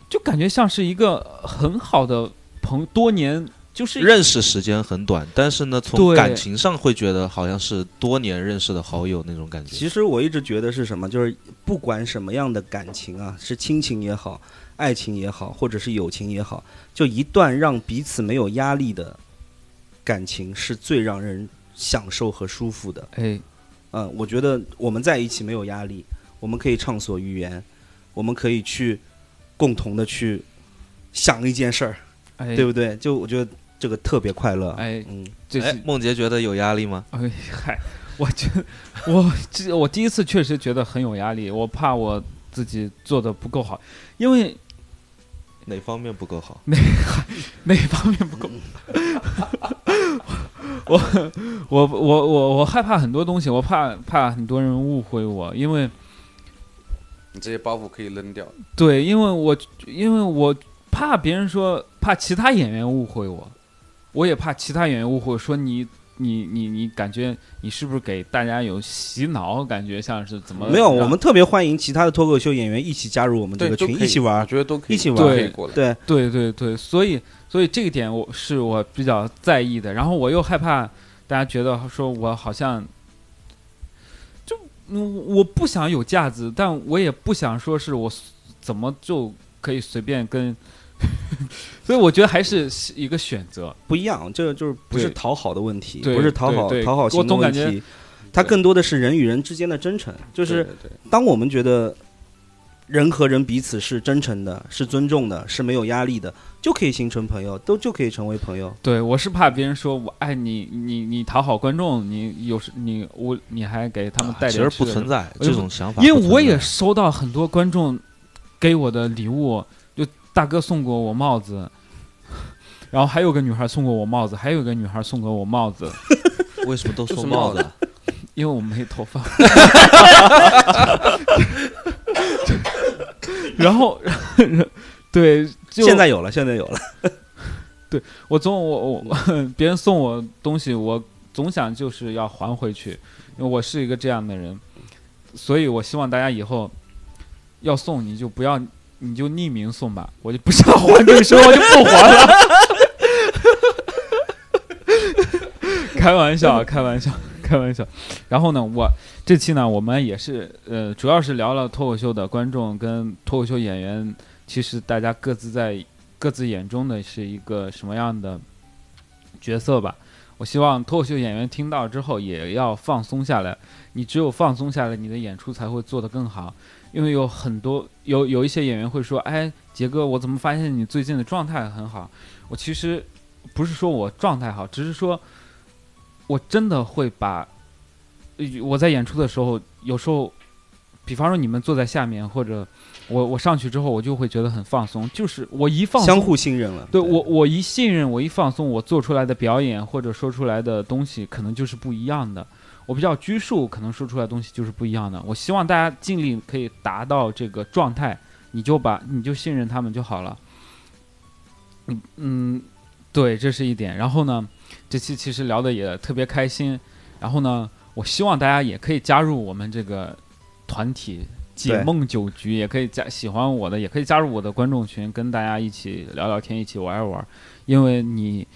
就感觉像是一个很好的朋，多年就是认识时间很短，但是呢，从感情上会觉得好像是多年认识的好友那种感觉。其实我一直觉得是什么，就是不管什么样的感情啊，是亲情也好，爱情也好，或者是友情也好，就一段让彼此没有压力的感情，是最让人享受和舒服的。哎嗯，我觉得我们在一起没有压力，我们可以畅所欲言，我们可以去共同的去想一件事儿，哎对不对？就我觉得这个特别快乐。哎，嗯，哎这是，梦洁觉得有压力吗？哎嗨，我觉得我这我第一次确实觉得很有压力，我怕我自己做的不够好，因为哪方面不够好？哪 哪方面不够？我我我我我害怕很多东西，我怕怕很多人误会我，因为你这些包袱可以扔掉。对，因为我因为我怕别人说，怕其他演员误会我，我也怕其他演员误会说你你你你感觉你是不是给大家有洗脑，感觉像是怎么没有，我们特别欢迎其他的脱口秀演员一起加入我们这，个群，一起玩我。觉得都可以，一起玩可以对过来。对，对对对，所以所以这个点我是我比较在意的，然后我又害怕大家觉得说我好像我不想有架子，但我也不想说是我怎么就可以随便跟，所以我觉得还是一个选择。不一样，这个就是不是讨好的问题，不是讨好讨好型的问题，它更多的是人与人之间的真诚。就是当我们觉得人和人彼此是真诚的、是尊重的、是没有压力的，就可以形成朋友，都就可以成为朋友。对，我是怕别人说我爱你，你你讨好观众，你有时你我你还给他们带啊其实不存在这种想法，因为我也收到很多观众给我的礼物，就大哥送过我帽子，然后还有个女孩送过我帽子，还有个女孩送过我帽子，为什么都送帽子？因为我没头发。然后，对，就现在有了，现在有了。对我总我我别人送我东西，我总想就是要还回去，因为我是一个这样的人，所以我希望大家以后要送你就不要你就匿名送吧，我就不想还这个时候我就不还了。开玩笑，开玩笑，开玩笑。然后呢，我这期呢，我们也是呃，主要是聊了脱口秀的观众跟脱口秀演员，其实大家各自在各自眼中的是一个什么样的角色吧。我希望脱口秀演员听到之后也要放松下来，你只有放松下来，你的演出才会做得更好。因为有很多有有一些演员会说：“哎，杰哥，我怎么发现你最近的状态很好？”我其实不是说我状态好，只是说我真的会把我在演出的时候，有时候比方说你们坐在下面，或者我我上去之后，我就会觉得很放松，就是我一放松相互信任了。对我，我一信任，我一放松，我做出来的表演或者说出来的东西，可能就是不一样的。我比较拘束，可能说出来的东西就是不一样的。我希望大家尽力可以达到这个状态，你就把你就信任他们就好了。嗯嗯，对，这是一点。然后呢，这期其实聊的也特别开心。然后呢，我希望大家也可以加入我们这个团体解梦酒局，也可以加喜欢我的，也可以加入我的观众群，跟大家一起聊聊天，一起玩一玩。因为你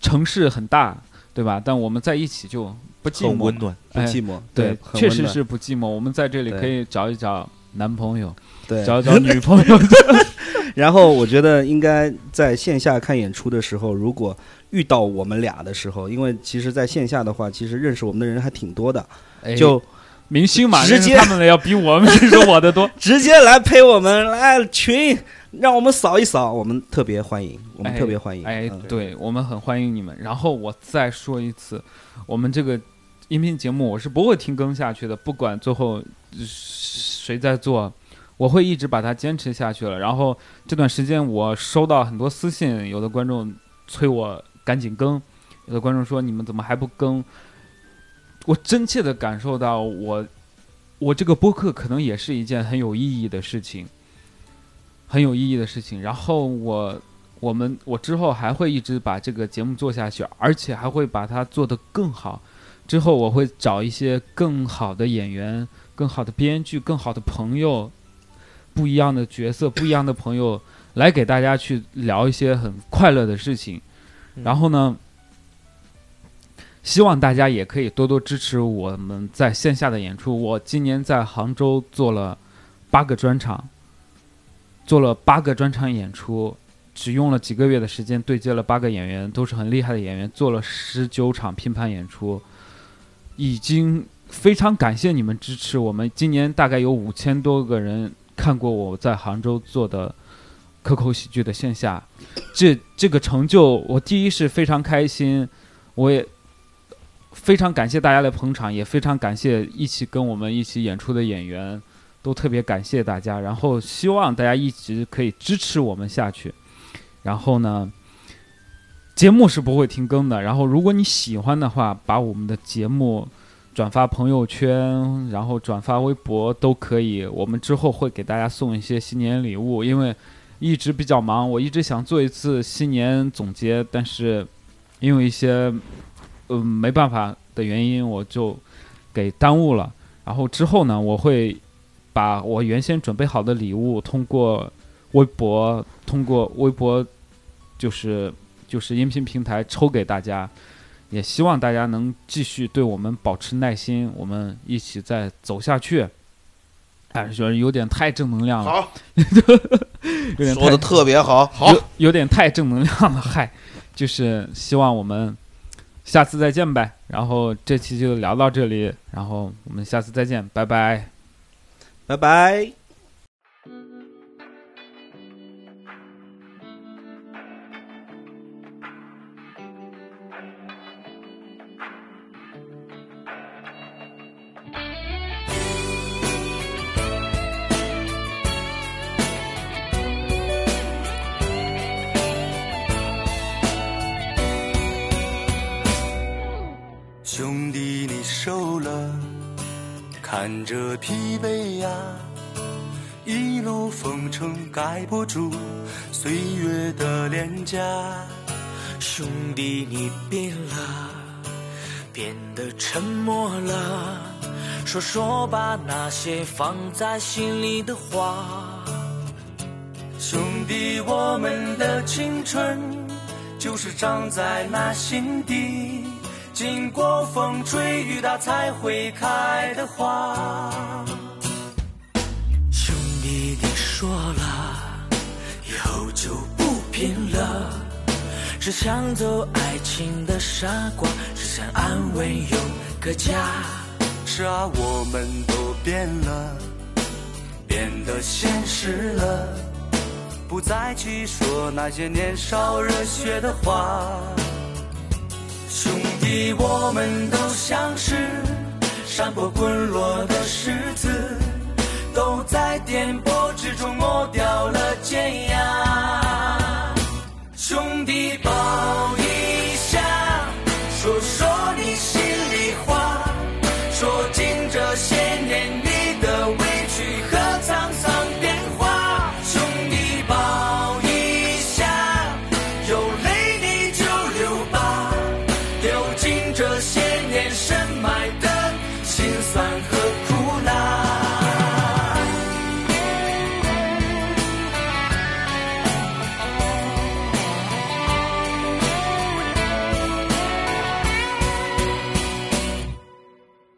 城市很大，对吧？但我们在一起就不寂寞嘛。很温暖。不寂寞，对，确实是不寂寞。我们在这里可以找一找男朋友，对。找一找女朋友。然后我觉得应该在线下看演出的时候，如果遇到我们俩的时候，因为其实在线下的话，其实认识我们的人还挺多的，哎就明星嘛，直接他们的要比我们认识我的多。直接来陪我们来群，让我们扫一扫，我们特别欢迎，我们哎特别欢迎。哎嗯，对我们很欢迎你们。然后我再说一次，我们这个音频节目我是不会停更下去的，不管最后呃谁在做，我会一直把它坚持下去了。然后这段时间我收到很多私信，有的观众催我赶紧更，有的观众说你们怎么还不更？我真切的感受到我，我这个播客可能也是一件很有意义的事情，很有意义的事情。然后我我们我之后还会一直把这个节目做下去，而且还会把它做得更好。之后我会找一些更好的演员、更好的编剧、更好的朋友，不一样的角色、不一样的朋友，来给大家去聊一些很快乐的事情。然后呢，希望大家也可以多多支持我们在线下的演出。我今年在杭州做了八个专场，做了八个专场演出，只用了几个月的时间对接了八个演员，都是很厉害的演员，做了十九场拼盘演出，已经非常感谢你们支持我们。今年大概有五千多个人看过我在杭州做的可口喜剧的线下，这这个成就，我第一是非常开心，我也非常感谢大家的捧场，也非常感谢一起跟我们一起演出的演员，都特别感谢大家。然后希望大家一直可以支持我们下去。然后呢，节目是不会停更的。然后如果你喜欢的话，把我们的节目转发朋友圈，然后转发微博都可以。我们之后会给大家送一些新年礼物，因为一直比较忙，我一直想做一次新年总结，但是因为一些嗯没办法的原因，我就给耽误了。然后之后呢，我会把我原先准备好的礼物通过微博，通过微博就是就是音频平台抽给大家。也希望大家能继续对我们保持耐心，我们一起再走下去。哎，觉得有点太正能量了，好，有点说的特别好。有有点太正能量了，嗨，就是希望我们下次再见呗。然后这期就聊到这里，然后我们下次再见，拜拜。拜拜。盖不住岁月的脸颊。兄弟，你变了，变得沉默了，说说吧那些放在心里的话。兄弟，我们的青春就是长在那心底，经过风吹雨打才会开的花。只想做爱情的傻瓜只想安稳有个家。是啊我们都变了变得现实了。不再去说那些年少热血的话。兄弟我们都像是山坡滚落的石子都在颠簸之中磨掉了尖牙。眼生埋的心酸和苦辣。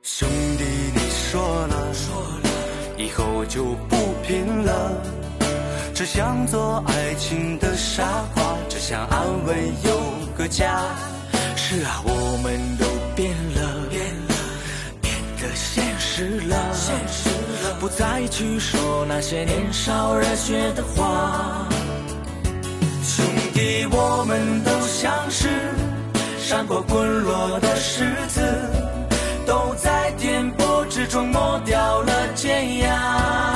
兄弟，你说了，说了，以后就不拼了。只想做爱情的傻瓜，只想安稳有个家。是啊，我们的。值了现实了。不再去说那些年少热血的话。兄弟我们都像是山坡滚落的石子都在颠簸之中磨掉了尖牙。